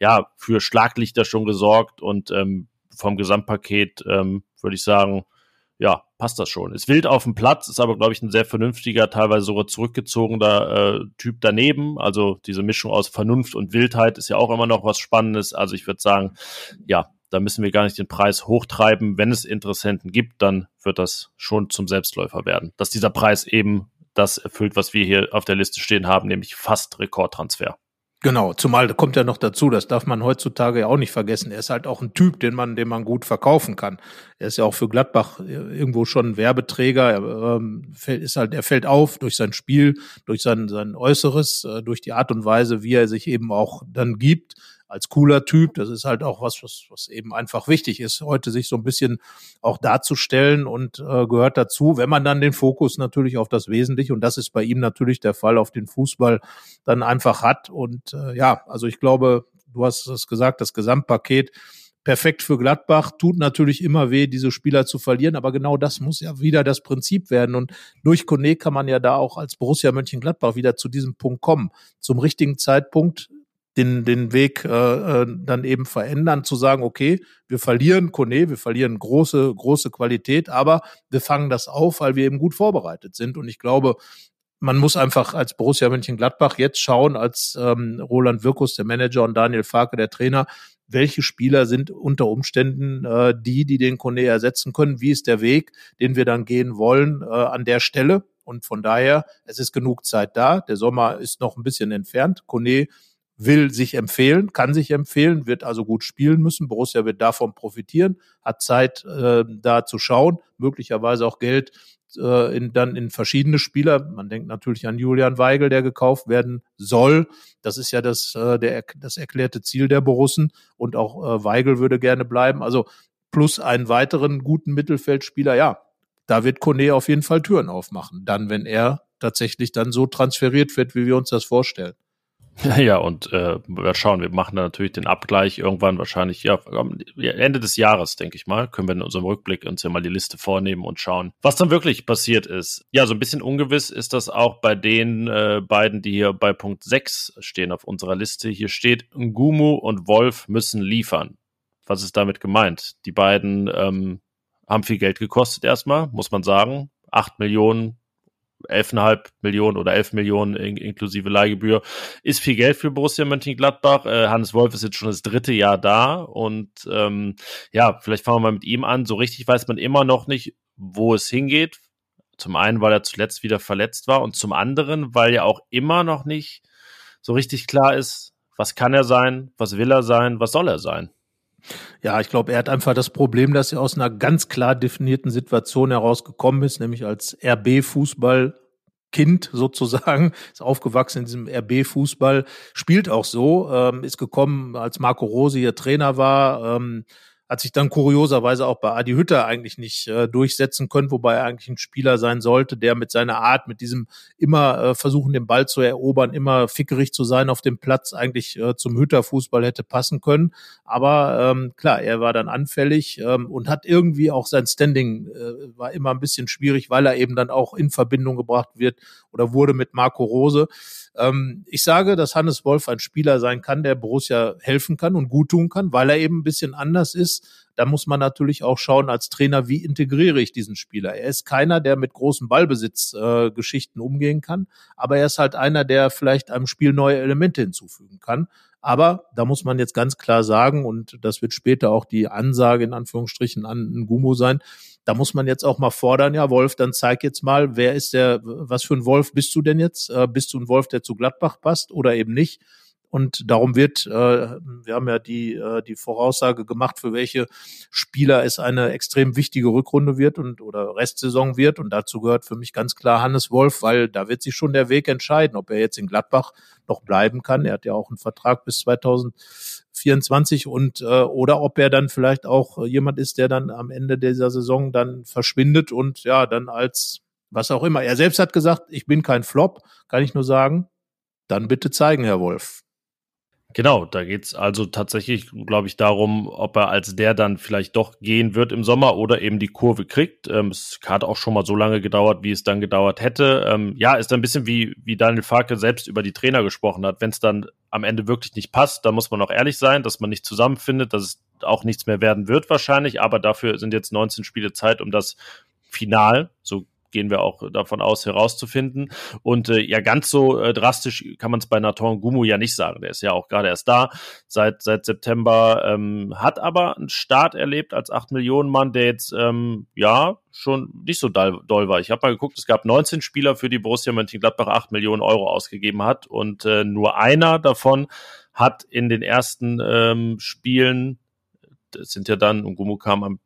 S2: ja für Schlaglichter schon gesorgt und ähm, vom Gesamtpaket ähm, würde ich sagen, ja, passt das schon. Ist wild auf dem Platz, ist aber, glaube ich, ein sehr vernünftiger, teilweise sogar zurückgezogener äh, Typ daneben. Also diese Mischung aus Vernunft und Wildheit ist ja auch immer noch was Spannendes. Also ich würde sagen, ja, da müssen wir gar nicht den Preis hochtreiben. Wenn es Interessenten gibt, dann wird das schon zum Selbstläufer werden. Dass dieser Preis eben das erfüllt, was wir hier auf der Liste stehen haben, nämlich fast Rekordtransfer.
S3: Genau, zumal kommt ja noch dazu, das darf man heutzutage ja auch nicht vergessen. Er ist halt auch ein Typ, den man, den man gut verkaufen kann. Er ist ja auch für Gladbach irgendwo schon ein Werbeträger. Er ähm, ist halt, er fällt auf durch sein Spiel, durch sein, sein Äußeres, äh, durch die Art und Weise, wie er sich eben auch dann gibt als cooler Typ. Das ist halt auch was, was, was eben einfach wichtig ist, heute sich so ein bisschen auch darzustellen und äh, gehört dazu, wenn man dann den Fokus natürlich auf das Wesentliche und das ist bei ihm natürlich der Fall auf den Fußball dann einfach hat. Und äh, ja, also ich glaube, du hast es gesagt, das Gesamtpaket perfekt für Gladbach, tut natürlich immer weh, diese Spieler zu verlieren, aber genau das muss ja wieder das Prinzip werden und durch Kone kann man ja da auch als Borussia Mönchengladbach wieder zu diesem Punkt kommen. Zum richtigen Zeitpunkt den, den Weg äh, äh, dann eben verändern, zu sagen, okay, wir verlieren Kone, wir verlieren große, große Qualität, aber wir fangen das auf, weil wir eben gut vorbereitet sind. Und ich glaube, man muss einfach als Borussia Mönchengladbach jetzt schauen, als ähm, Roland Wirkus, der Manager, und Daniel Farke, der Trainer, welche Spieler sind unter Umständen äh, die, die den Kone ersetzen können? Wie ist der Weg, den wir dann gehen wollen äh, an der Stelle? Und von daher, es ist genug Zeit da. Der Sommer ist noch ein bisschen entfernt. Kone will sich empfehlen, kann sich empfehlen, wird also gut spielen müssen. Borussia wird davon profitieren, hat Zeit, äh, da zu schauen, möglicherweise auch Geld äh, in, dann in verschiedene Spieler. Man denkt natürlich an Julian Weigel, der gekauft werden soll. Das ist ja das, äh, der, das erklärte Ziel der Borussen. Und auch äh, Weigel würde gerne bleiben. Also plus einen weiteren guten Mittelfeldspieler. Ja, da wird Kone auf jeden Fall Türen aufmachen. Dann, wenn er tatsächlich dann so transferiert wird, wie wir uns das vorstellen.
S2: Ja, und äh, wir schauen, wir machen da natürlich den Abgleich irgendwann wahrscheinlich, ja, Ende des Jahres, denke ich mal, können wir in unserem Rückblick uns ja mal die Liste vornehmen und schauen, was dann wirklich passiert ist. Ja, so ein bisschen ungewiss ist das auch bei den äh, beiden, die hier bei Punkt 6 stehen auf unserer Liste. Hier steht, Ngumu und Wolf müssen liefern. Was ist damit gemeint? Die beiden ähm, haben viel Geld gekostet erstmal, muss man sagen. Acht Millionen 11,5 Millionen oder 11 Millionen in, inklusive Leihgebühr ist viel Geld für Borussia Mönchengladbach. Äh, Hannes Wolf ist jetzt schon das dritte Jahr da und ähm, ja, vielleicht fangen wir mal mit ihm an. So richtig weiß man immer noch nicht, wo es hingeht. Zum einen, weil er zuletzt wieder verletzt war und zum anderen, weil ja auch immer noch nicht so richtig klar ist, was kann er sein, was will er sein, was soll er sein.
S3: Ja, ich glaube, er hat einfach das Problem, dass er aus einer ganz klar definierten Situation herausgekommen ist, nämlich als RB-Fußball Kind sozusagen, ist aufgewachsen in diesem RB-Fußball, spielt auch so, ähm, ist gekommen, als Marco Rose ihr Trainer war, ähm, hat sich dann kurioserweise auch bei Adi Hütter eigentlich nicht äh, durchsetzen können, wobei er eigentlich ein Spieler sein sollte, der mit seiner Art, mit diesem immer äh, versuchen, den Ball zu erobern, immer fickerig zu sein auf dem Platz, eigentlich äh, zum Hütter-Fußball hätte passen können. Aber ähm, klar, er war dann anfällig ähm, und hat irgendwie auch sein Standing äh, war immer ein bisschen schwierig, weil er eben dann auch in Verbindung gebracht wird oder wurde mit Marco Rose. Ähm, ich sage, dass Hannes Wolf ein Spieler sein kann, der Borussia helfen kann und gut tun kann, weil er eben ein bisschen anders ist. Da muss man natürlich auch schauen als Trainer, wie integriere ich diesen Spieler. Er ist keiner, der mit großen Ballbesitzgeschichten äh, umgehen kann, aber er ist halt einer, der vielleicht einem Spiel neue Elemente hinzufügen kann. Aber da muss man jetzt ganz klar sagen, und das wird später auch die Ansage in Anführungsstrichen an Ngumo sein, da muss man jetzt auch mal fordern, ja, Wolf, dann zeig jetzt mal, wer ist der, was für ein Wolf bist du denn jetzt? Äh, bist du ein Wolf, der zu Gladbach passt oder eben nicht? Und darum wird, äh, wir haben ja die, äh, die Voraussage gemacht, für welche Spieler es eine extrem wichtige Rückrunde wird und oder Restsaison wird. Und dazu gehört für mich ganz klar Hannes Wolf, weil da wird sich schon der Weg entscheiden, ob er jetzt in Gladbach noch bleiben kann. Er hat ja auch einen Vertrag bis 2024 und äh, oder ob er dann vielleicht auch jemand ist, der dann am Ende dieser Saison dann verschwindet und ja, dann als was auch immer. Er selbst hat gesagt, ich bin kein Flop, kann ich nur sagen. Dann bitte zeigen, Herr Wolf.
S2: Genau, da geht's also tatsächlich, glaube ich, darum, ob er als der dann vielleicht doch gehen wird im Sommer oder eben die Kurve kriegt. Ähm, es hat auch schon mal so lange gedauert, wie es dann gedauert hätte. Ähm, ja, ist ein bisschen wie, wie Daniel Farke selbst über die Trainer gesprochen hat. Wenn es dann am Ende wirklich nicht passt, dann muss man auch ehrlich sein, dass man nicht zusammenfindet, dass es auch nichts mehr werden wird wahrscheinlich, aber dafür sind jetzt 19 Spiele Zeit, um das final, so gehen wir auch davon aus, herauszufinden. Und äh, ja, ganz so äh, drastisch kann man es bei Nathan Gumu ja nicht sagen. Der ist ja auch gerade erst da, seit, seit September, ähm, hat aber einen Start erlebt als 8 Millionen Mann, der jetzt, ähm, ja, schon nicht so doll, doll war. Ich habe mal geguckt, es gab 19 Spieler, für die Borussia Mönchengladbach 8 Millionen Euro ausgegeben hat und äh, nur einer davon hat in den ersten ähm, Spielen, das sind ja dann, und Gumu kam am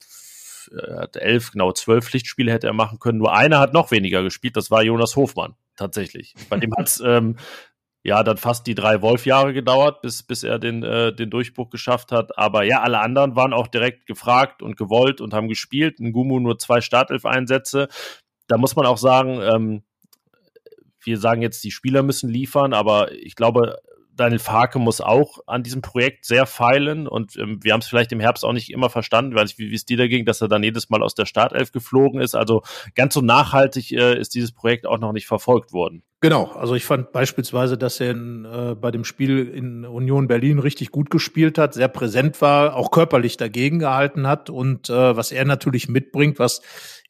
S2: er hat elf, genau zwölf Pflichtspiele hätte er machen können. Nur einer hat noch weniger gespielt, das war Jonas Hofmann tatsächlich. Bei dem hat es ähm, ja dann fast die drei Wolf-Jahre gedauert, bis, bis er den, äh, den Durchbruch geschafft hat. Aber ja, alle anderen waren auch direkt gefragt und gewollt und haben gespielt. Ngumu nur zwei Startelf-Einsätze. Da muss man auch sagen, ähm, wir sagen jetzt, die Spieler müssen liefern, aber ich glaube, Daniel Farke muss auch an diesem Projekt sehr feilen und ähm, wir haben es vielleicht im Herbst auch nicht immer verstanden, weil ich, wie es dir da ging, dass er dann jedes Mal aus der Startelf geflogen ist. Also ganz so nachhaltig äh, ist dieses Projekt auch noch nicht verfolgt worden.
S3: Genau, also ich fand beispielsweise, dass er in, äh, bei dem Spiel in Union Berlin richtig gut gespielt hat, sehr präsent war, auch körperlich dagegen gehalten hat und äh, was er natürlich mitbringt, was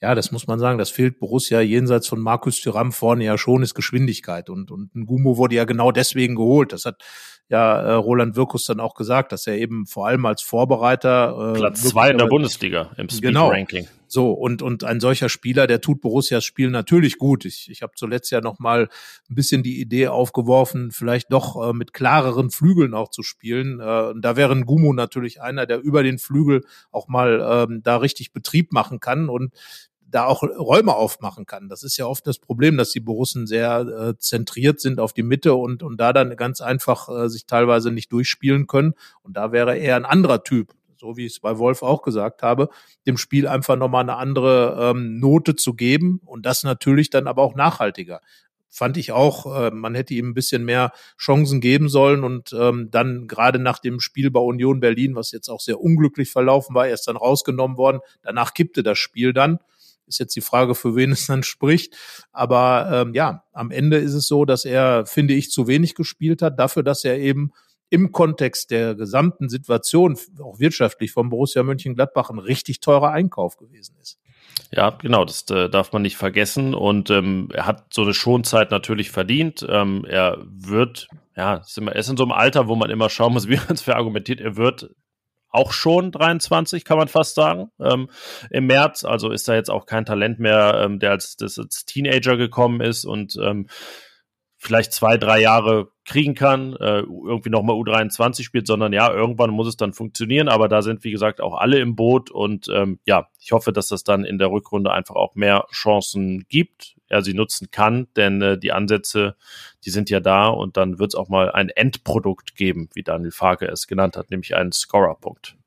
S3: ja, das muss man sagen, das fehlt Borussia jenseits von Markus Thuram vorne ja schon, ist Geschwindigkeit. Und, und ein Gumo wurde ja genau deswegen geholt. Das hat ja äh, Roland Wirkus dann auch gesagt, dass er eben vor allem als Vorbereiter
S2: äh, Platz zwei in der Bundesliga im Speed genau.
S3: So und und ein solcher Spieler, der tut Borussias Spiel natürlich gut. Ich ich habe zuletzt ja noch mal ein bisschen die Idee aufgeworfen, vielleicht doch äh, mit klareren Flügeln auch zu spielen. Äh, da wäre ein Gumo natürlich einer, der über den Flügel auch mal ähm, da richtig Betrieb machen kann und da auch Räume aufmachen kann. Das ist ja oft das Problem, dass die Borussen sehr äh, zentriert sind auf die Mitte und, und da dann ganz einfach äh, sich teilweise nicht durchspielen können. Und da wäre eher ein anderer Typ, so wie ich es bei Wolf auch gesagt habe, dem Spiel einfach nochmal eine andere ähm, Note zu geben und das natürlich dann aber auch nachhaltiger. Fand ich auch, äh, man hätte ihm ein bisschen mehr Chancen geben sollen und ähm, dann gerade nach dem Spiel bei Union Berlin, was jetzt auch sehr unglücklich verlaufen war, er ist dann rausgenommen worden. Danach kippte das Spiel dann ist jetzt die Frage, für wen es dann spricht. Aber ähm, ja, am Ende ist es so, dass er, finde ich, zu wenig gespielt hat, dafür, dass er eben im Kontext der gesamten Situation, auch wirtschaftlich von Borussia Mönchengladbach, ein richtig teurer Einkauf gewesen ist.
S2: Ja, genau, das äh, darf man nicht vergessen. Und ähm, er hat so eine Schonzeit natürlich verdient. Ähm, er wird, ja, ist immer, er ist in so einem Alter, wo man immer schauen muss, wie man es verargumentiert. Er wird auch schon 23, kann man fast sagen, ähm, im März. Also ist da jetzt auch kein Talent mehr, ähm, der als, das als Teenager gekommen ist und ähm, vielleicht zwei, drei Jahre kriegen kann, äh, irgendwie nochmal U23 spielt, sondern ja, irgendwann muss es dann funktionieren. Aber da sind, wie gesagt, auch alle im Boot und ähm, ja, ich hoffe, dass das dann in der Rückrunde einfach auch mehr Chancen gibt, er sie nutzen kann, denn äh, die Ansätze, die sind ja da und dann wird es auch mal ein Endprodukt geben, wie Daniel Farke es genannt hat, nämlich einen Scorer-Punkt.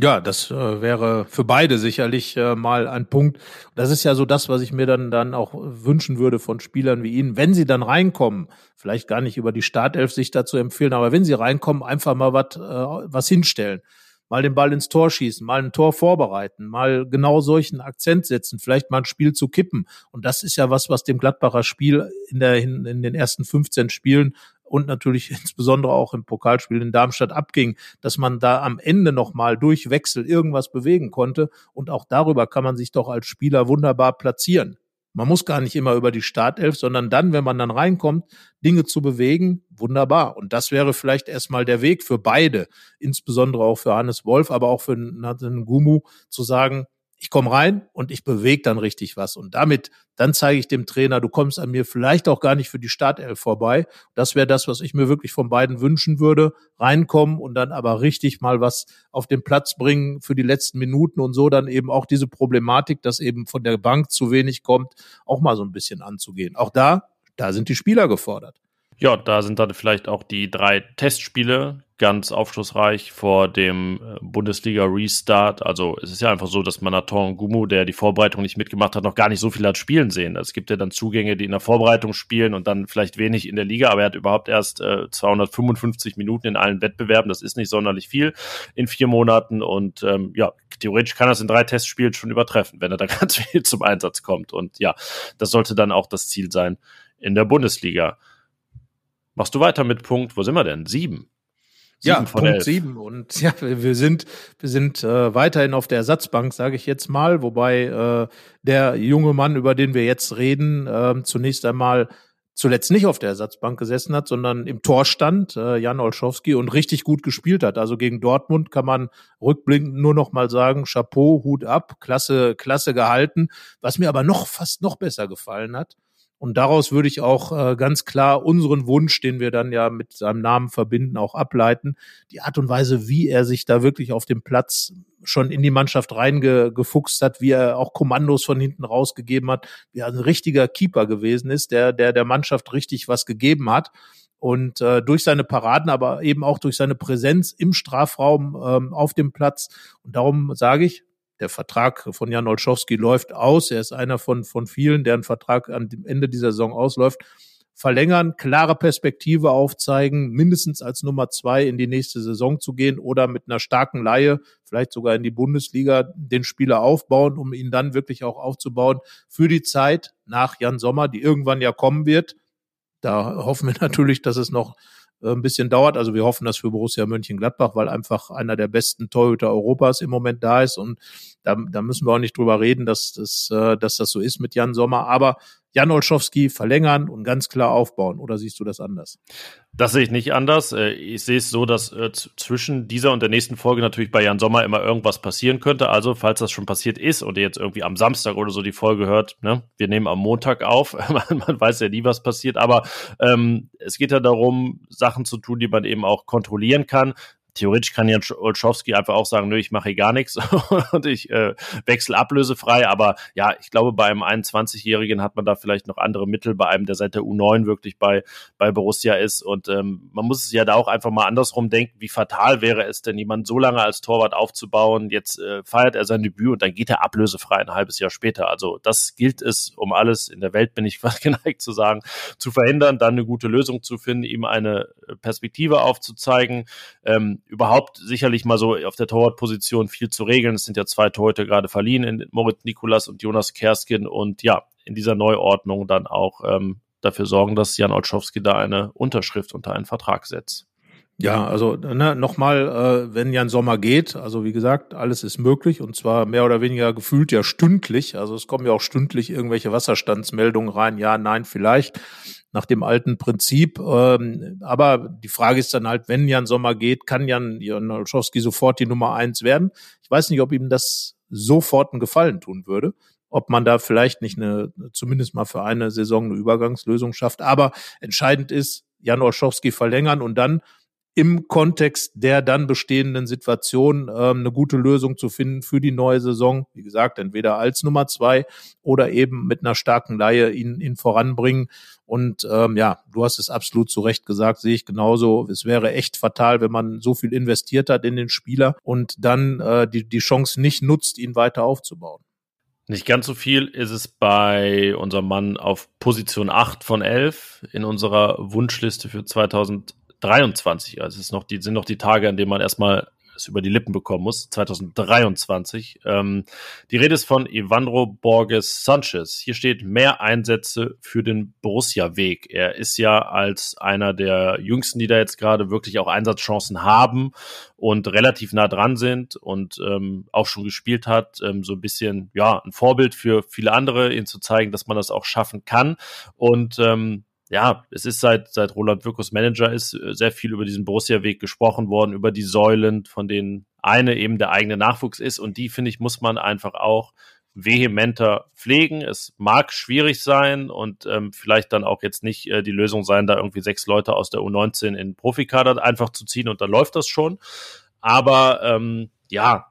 S3: Ja, das äh, wäre für beide sicherlich äh, mal ein Punkt. Das ist ja so das, was ich mir dann dann auch wünschen würde von Spielern wie Ihnen, wenn sie dann reinkommen, vielleicht gar nicht über die Startelf sich dazu empfehlen, aber wenn sie reinkommen, einfach mal was äh, was hinstellen, mal den Ball ins Tor schießen, mal ein Tor vorbereiten, mal genau solchen Akzent setzen, vielleicht mal ein Spiel zu kippen. Und das ist ja was, was dem Gladbacher Spiel in der in, in den ersten 15 Spielen und natürlich insbesondere auch im Pokalspiel in Darmstadt abging, dass man da am Ende nochmal durch Wechsel irgendwas bewegen konnte. Und auch darüber kann man sich doch als Spieler wunderbar platzieren. Man muss gar nicht immer über die Startelf, sondern dann, wenn man dann reinkommt, Dinge zu bewegen, wunderbar. Und das wäre vielleicht erstmal der Weg für beide, insbesondere auch für Hannes Wolf, aber auch für Nathan Gumu, zu sagen, ich komme rein und ich bewege dann richtig was. Und damit, dann zeige ich dem Trainer, du kommst an mir vielleicht auch gar nicht für die Startelf vorbei. Das wäre das, was ich mir wirklich von beiden wünschen würde. Reinkommen und dann aber richtig mal was auf den Platz bringen für die letzten Minuten und so dann eben auch diese Problematik, dass eben von der Bank zu wenig kommt, auch mal so ein bisschen anzugehen. Auch da, da sind die Spieler gefordert.
S2: Ja, da sind dann vielleicht auch die drei Testspiele ganz aufschlussreich vor dem äh, Bundesliga-Restart. Also es ist ja einfach so, dass Manaton Gumu, der die Vorbereitung nicht mitgemacht hat, noch gar nicht so viel hat spielen sehen. Es gibt ja dann Zugänge, die in der Vorbereitung spielen und dann vielleicht wenig in der Liga, aber er hat überhaupt erst äh, 255 Minuten in allen Wettbewerben. Das ist nicht sonderlich viel in vier Monaten und ähm, ja, theoretisch kann er es in drei Testspielen schon übertreffen, wenn er da ganz viel zum Einsatz kommt. Und ja, das sollte dann auch das Ziel sein in der Bundesliga. Machst du weiter mit Punkt, wo sind wir denn? Sieben.
S3: Sieben ja, Punkt elf. sieben. Und ja, wir sind, wir sind äh, weiterhin auf der Ersatzbank, sage ich jetzt mal, wobei äh, der junge Mann, über den wir jetzt reden, äh, zunächst einmal zuletzt nicht auf der Ersatzbank gesessen hat, sondern im Tor stand, äh, Jan Olschowski, und richtig gut gespielt hat. Also gegen Dortmund kann man rückblickend nur noch mal sagen, Chapeau, Hut ab, klasse, klasse gehalten. Was mir aber noch fast noch besser gefallen hat, und daraus würde ich auch äh, ganz klar unseren Wunsch, den wir dann ja mit seinem Namen verbinden, auch ableiten. Die Art und Weise, wie er sich da wirklich auf dem Platz schon in die Mannschaft reingefuchst hat, wie er auch Kommandos von hinten rausgegeben hat, wie er ein richtiger Keeper gewesen ist, der der der Mannschaft richtig was gegeben hat und äh, durch seine Paraden, aber eben auch durch seine Präsenz im Strafraum ähm, auf dem Platz. Und darum sage ich, der Vertrag von Jan Olschowski läuft aus. Er ist einer von, von vielen, deren Vertrag am Ende dieser Saison ausläuft. Verlängern, klare Perspektive aufzeigen, mindestens als Nummer zwei in die nächste Saison zu gehen oder mit einer starken Laie, vielleicht sogar in die Bundesliga, den Spieler aufbauen, um ihn dann wirklich auch aufzubauen für die Zeit nach Jan Sommer, die irgendwann ja kommen wird. Da hoffen wir natürlich, dass es noch ein bisschen dauert. Also wir hoffen das für Borussia Mönchengladbach, weil einfach einer der besten Torhüter Europas im Moment da ist und da, da müssen wir auch nicht drüber reden, dass das, äh, dass das so ist mit Jan Sommer. Aber Jan Olschowski verlängern und ganz klar aufbauen. Oder siehst du das anders?
S2: Das sehe ich nicht anders. Äh, ich sehe es so, dass äh, zwischen dieser und der nächsten Folge natürlich bei Jan Sommer immer irgendwas passieren könnte. Also, falls das schon passiert ist und ihr jetzt irgendwie am Samstag oder so die Folge hört, ne, wir nehmen am Montag auf. man weiß ja nie, was passiert. Aber ähm, es geht ja darum, Sachen zu tun, die man eben auch kontrollieren kann theoretisch kann Jan Olschowski einfach auch sagen, nö, ich mache hier gar nichts und ich äh, wechsle ablösefrei. Aber ja, ich glaube, bei einem 21-Jährigen hat man da vielleicht noch andere Mittel, bei einem, der seit der U9 wirklich bei, bei Borussia ist. Und ähm, man muss es ja da auch einfach mal andersrum denken, wie fatal wäre es denn, jemand so lange als Torwart aufzubauen. Jetzt äh, feiert er sein Debüt und dann geht er ablösefrei ein halbes Jahr später. Also das gilt es, um alles in der Welt, bin ich fast geneigt zu sagen, zu verhindern, dann eine gute Lösung zu finden, ihm eine Perspektive aufzuzeigen. Ähm, überhaupt sicherlich mal so auf der Torwartposition viel zu regeln. Es sind ja zwei Torhüter gerade verliehen, Moritz Nikolas und Jonas Kerskin. Und ja, in dieser Neuordnung dann auch ähm, dafür sorgen, dass Jan Olschowski da eine Unterschrift unter einen Vertrag setzt.
S3: Ja, also ne, nochmal, äh, wenn Jan Sommer geht, also wie gesagt, alles ist möglich und zwar mehr oder weniger gefühlt ja stündlich. Also es kommen ja auch stündlich irgendwelche Wasserstandsmeldungen rein, ja, nein, vielleicht nach dem alten Prinzip. Ähm, aber die Frage ist dann halt, wenn Jan Sommer geht, kann Jan Jan Olszowski sofort die Nummer eins werden? Ich weiß nicht, ob ihm das sofort einen Gefallen tun würde ob man da vielleicht nicht eine, zumindest mal für eine Saison eine Übergangslösung schafft. Aber entscheidend ist, Jan Olszowski verlängern und dann im Kontext der dann bestehenden Situation ähm, eine gute Lösung zu finden für die neue Saison. Wie gesagt, entweder als Nummer zwei oder eben mit einer starken Laie ihn, ihn voranbringen. Und ähm, ja, du hast es absolut zu Recht gesagt, sehe ich genauso. Es wäre echt fatal, wenn man so viel investiert hat in den Spieler und dann äh, die, die Chance nicht nutzt, ihn weiter aufzubauen.
S2: Nicht ganz so viel ist es bei unserem Mann auf Position 8 von 11 in unserer Wunschliste für 2000 23. Also es noch die, sind noch die Tage, an denen man erstmal es über die Lippen bekommen muss, 2023. Ähm, die Rede ist von Evandro Borges Sanchez. Hier steht mehr Einsätze für den Borussia-Weg. Er ist ja als einer der jüngsten, die da jetzt gerade wirklich auch Einsatzchancen haben und relativ nah dran sind und ähm, auch schon gespielt hat, ähm, so ein bisschen, ja, ein Vorbild für viele andere, ihnen zu zeigen, dass man das auch schaffen kann. Und ähm, ja, es ist seit, seit Roland Wirkus Manager ist, äh, sehr viel über diesen Borussia-Weg gesprochen worden, über die Säulen, von denen eine eben der eigene Nachwuchs ist. Und die, finde ich, muss man einfach auch vehementer pflegen. Es mag schwierig sein und ähm, vielleicht dann auch jetzt nicht äh, die Lösung sein, da irgendwie sechs Leute aus der U19 in Profikader einfach zu ziehen und dann läuft das schon. Aber ähm, ja,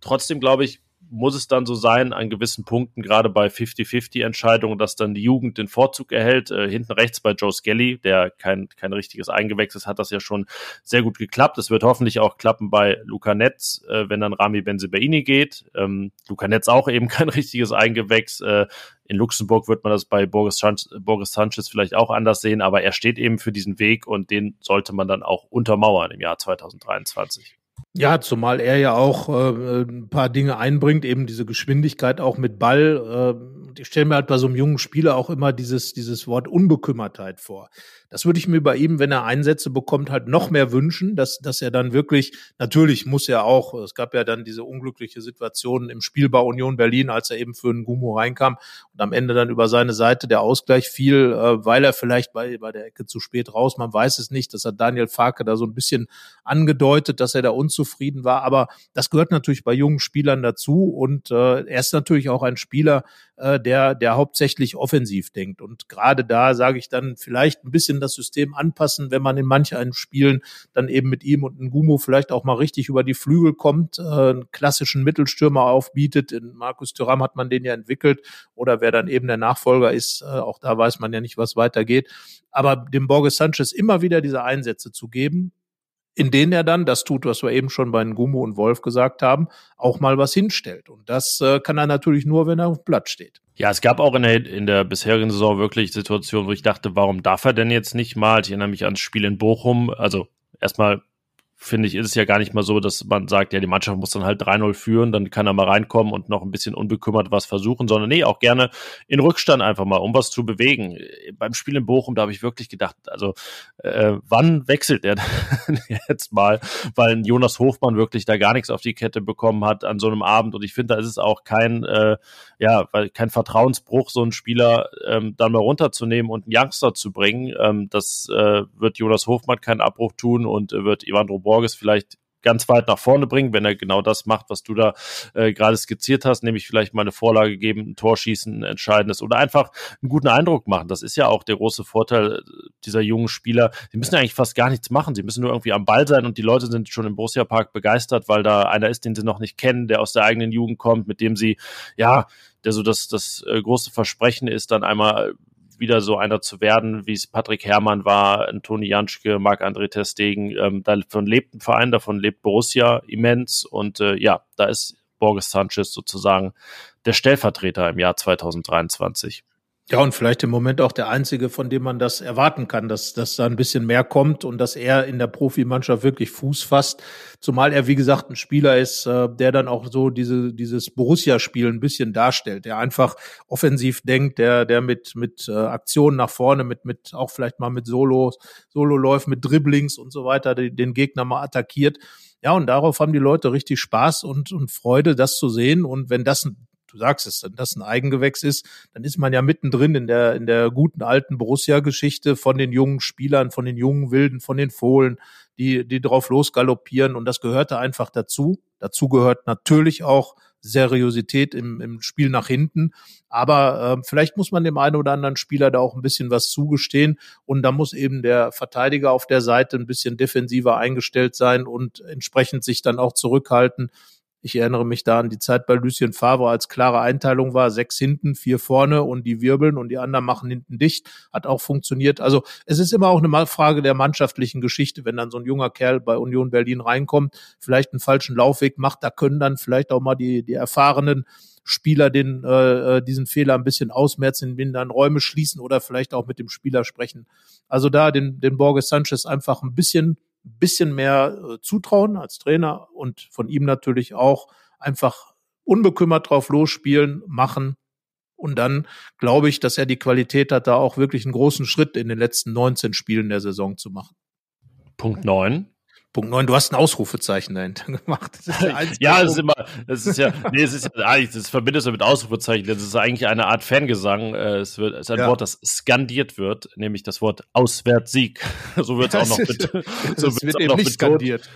S2: trotzdem glaube ich, muss es dann so sein, an gewissen Punkten, gerade bei 50-50-Entscheidungen, dass dann die Jugend den Vorzug erhält. Äh, hinten rechts bei Joe Skelly, der kein, kein richtiges Eingewächs hat das ja schon sehr gut geklappt. Es wird hoffentlich auch klappen bei Luca Netz, äh, wenn dann Rami Benzebaini geht. Ähm, Luca Netz auch eben kein richtiges Eingewächs. Äh, in Luxemburg wird man das bei Boris, Boris Sanchez vielleicht auch anders sehen, aber er steht eben für diesen Weg und den sollte man dann auch untermauern im Jahr 2023.
S3: Ja, zumal er ja auch äh, ein paar Dinge einbringt, eben diese Geschwindigkeit auch mit Ball. Äh, ich stelle mir halt bei so einem jungen Spieler auch immer dieses, dieses Wort Unbekümmertheit vor. Das würde ich mir bei ihm, wenn er Einsätze bekommt, halt noch mehr wünschen, dass, dass er dann wirklich, natürlich muss er auch, es gab ja dann diese unglückliche Situation im Spiel bei Union Berlin, als er eben für einen Gumo reinkam und am Ende dann über seine Seite der Ausgleich fiel, äh, weil er vielleicht bei, bei der Ecke zu spät raus, man weiß es nicht, das hat Daniel Farke da so ein bisschen angedeutet, dass er da unzufrieden war, aber das gehört natürlich bei jungen Spielern dazu und äh, er ist natürlich auch ein Spieler, äh, der, der hauptsächlich offensiv denkt und gerade da sage ich dann vielleicht ein bisschen das System anpassen, wenn man in manch einen Spielen dann eben mit ihm und Ngumo vielleicht auch mal richtig über die Flügel kommt, äh, einen klassischen Mittelstürmer aufbietet. In Markus Thuram hat man den ja entwickelt oder wer dann eben der Nachfolger ist, äh, auch da weiß man ja nicht, was weitergeht. Aber dem Borges Sanchez immer wieder diese Einsätze zu geben, in denen er dann das tut, was wir eben schon bei Ngumu und Wolf gesagt haben, auch mal was hinstellt. Und das äh, kann er natürlich nur, wenn er auf Platz steht.
S2: Ja, es gab auch in der, in der bisherigen Saison wirklich Situationen, wo ich dachte, warum darf er denn jetzt nicht mal? Ich erinnere mich ans Spiel in Bochum. Also erstmal finde ich, ist es ja gar nicht mal so, dass man sagt, ja, die Mannschaft muss dann halt 3-0 führen, dann kann er mal reinkommen und noch ein bisschen unbekümmert was versuchen, sondern nee, auch gerne in Rückstand einfach mal, um was zu bewegen. Beim Spiel in Bochum, da habe ich wirklich gedacht, also äh, wann wechselt er jetzt mal, weil Jonas Hofmann wirklich da gar nichts auf die Kette bekommen hat an so einem Abend und ich finde, da ist es auch kein, äh, ja, kein Vertrauensbruch, so einen Spieler ähm, dann mal runterzunehmen und einen Youngster zu bringen. Ähm, das äh, wird Jonas Hofmann keinen Abbruch tun und äh, wird Ivandro Borges vielleicht ganz weit nach vorne bringen, wenn er genau das macht, was du da äh, gerade skizziert hast, nämlich vielleicht mal eine Vorlage geben, ein Tor schießen, ein entscheidendes oder einfach einen guten Eindruck machen. Das ist ja auch der große Vorteil dieser jungen Spieler. Die müssen eigentlich fast gar nichts machen. Sie müssen nur irgendwie am Ball sein und die Leute sind schon im Borussia Park begeistert, weil da einer ist, den sie noch nicht kennen, der aus der eigenen Jugend kommt, mit dem sie, ja, der so das, das äh, große Versprechen ist, dann einmal wieder so einer zu werden, wie es Patrick Herrmann war, Toni Janschke, Marc-André Testegen. Ähm, davon lebt ein Verein, davon lebt Borussia immens. Und äh, ja, da ist Borges Sanchez sozusagen der Stellvertreter im Jahr 2023.
S3: Ja, und vielleicht im Moment auch der einzige, von dem man das erwarten kann, dass, dass da ein bisschen mehr kommt und dass er in der Profimannschaft wirklich Fuß fasst. Zumal er, wie gesagt, ein Spieler ist, äh, der dann auch so diese, dieses Borussia-Spiel ein bisschen darstellt, der einfach offensiv denkt, der, der mit, mit äh, Aktionen nach vorne, mit, mit, auch vielleicht mal mit Solo, Solo-Läufen, mit Dribblings und so weiter, den, den Gegner mal attackiert. Ja, und darauf haben die Leute richtig Spaß und, und Freude, das zu sehen. Und wenn das du sagst es, wenn das ein Eigengewächs ist, dann ist man ja mittendrin in der, in der guten alten Borussia-Geschichte von den jungen Spielern, von den jungen Wilden, von den Fohlen, die, die drauf losgaloppieren und das gehörte einfach dazu. Dazu gehört natürlich auch Seriosität im, im Spiel nach hinten. Aber äh, vielleicht muss man dem einen oder anderen Spieler da auch ein bisschen was zugestehen. Und da muss eben der Verteidiger auf der Seite ein bisschen defensiver eingestellt sein und entsprechend sich dann auch zurückhalten, ich erinnere mich da an die Zeit bei Lucien Favre, als klare Einteilung war, sechs hinten, vier vorne und die wirbeln und die anderen machen hinten dicht. Hat auch funktioniert. Also es ist immer auch eine Frage der mannschaftlichen Geschichte, wenn dann so ein junger Kerl bei Union Berlin reinkommt, vielleicht einen falschen Laufweg macht, da können dann vielleicht auch mal die, die erfahrenen Spieler den äh, äh diesen Fehler ein bisschen ausmerzen, ihn dann Räume schließen oder vielleicht auch mit dem Spieler sprechen. Also da den, den Borges Sanchez einfach ein bisschen bisschen mehr äh, zutrauen als Trainer und von ihm natürlich auch einfach unbekümmert drauf losspielen, machen. Und dann glaube ich, dass er die Qualität hat, da auch wirklich einen großen Schritt in den letzten 19 Spielen der Saison zu machen.
S2: Punkt 9.
S3: Punkt 9, du hast ein Ausrufezeichen dahinter gemacht.
S2: ja, es ist immer, es ist ja, nee, es ist ja eigentlich, das verbindest du mit Ausrufezeichen, das ist eigentlich eine Art Fangesang. Äh, es wird, es ist ein ja. Wort, das skandiert wird, nämlich das Wort Auswärtssieg. So wird es auch noch mit,
S3: so
S2: es
S3: wird eben nicht skandiert.